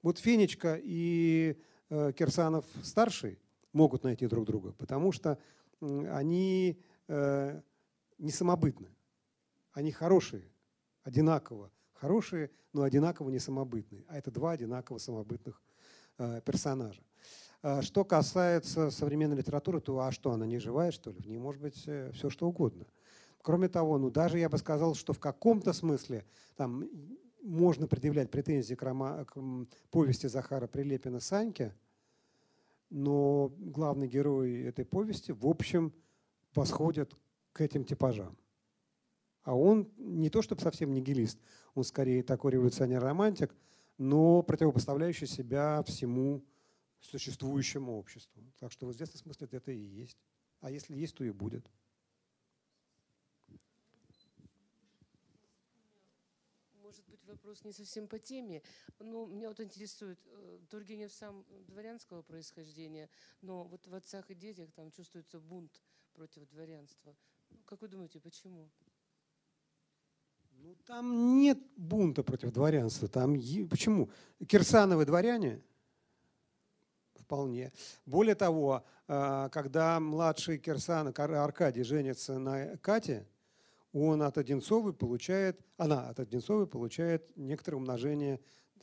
Вот Фенечка и э, Кирсанов старший могут найти друг друга, потому что они э, не самобытны. Они хорошие, одинаково хорошие, но одинаково не самобытные. А это два одинаково самобытных э, персонажа. А что касается современной литературы, то а что, она не живая, что ли? В ней может быть э, все, что угодно. Кроме того, ну даже я бы сказал, что в каком-то смысле там можно предъявлять претензии к, рома, к повести Захара Прилепина «Саньке», но главный герой этой повести, в общем, восходит к этим типажам. А он не то чтобы совсем нигилист, он скорее такой революционер-романтик, но противопоставляющий себя всему существующему обществу. Так что в известном смысле, это и есть. А если есть, то и будет. Может быть, вопрос не совсем по теме, но меня вот интересует, э, Тургенев сам дворянского происхождения, но вот в «Отцах и детях» там чувствуется бунт против дворянства. Как вы думаете, почему? Ну, там нет бунта против дворянства. Там почему? Кирсановы дворяне вполне. Более того, а, когда младший Кирсан Аркадий женится на Кате, он от Одинцовой получает, она от Одинцовой получает некоторое умножение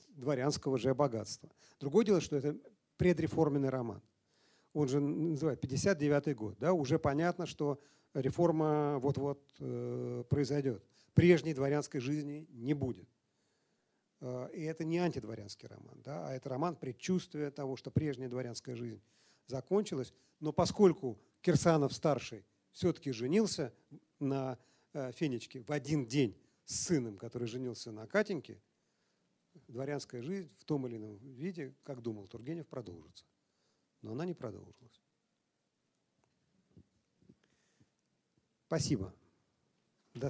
дворянского же богатства. Другое дело, что это предреформенный роман. Он же называет 59 год. Да? Уже понятно, что реформа вот-вот э, произойдет. Прежней дворянской жизни не будет. Э, И это не антидворянский роман, да? а это роман предчувствия того, что прежняя дворянская жизнь закончилась. Но поскольку Кирсанов-старший все-таки женился на э, Фенечке в один день с сыном, который женился на Катеньке, дворянская жизнь в том или ином виде, как думал Тургенев, продолжится. Но она не продолжилась. Спасибо. До-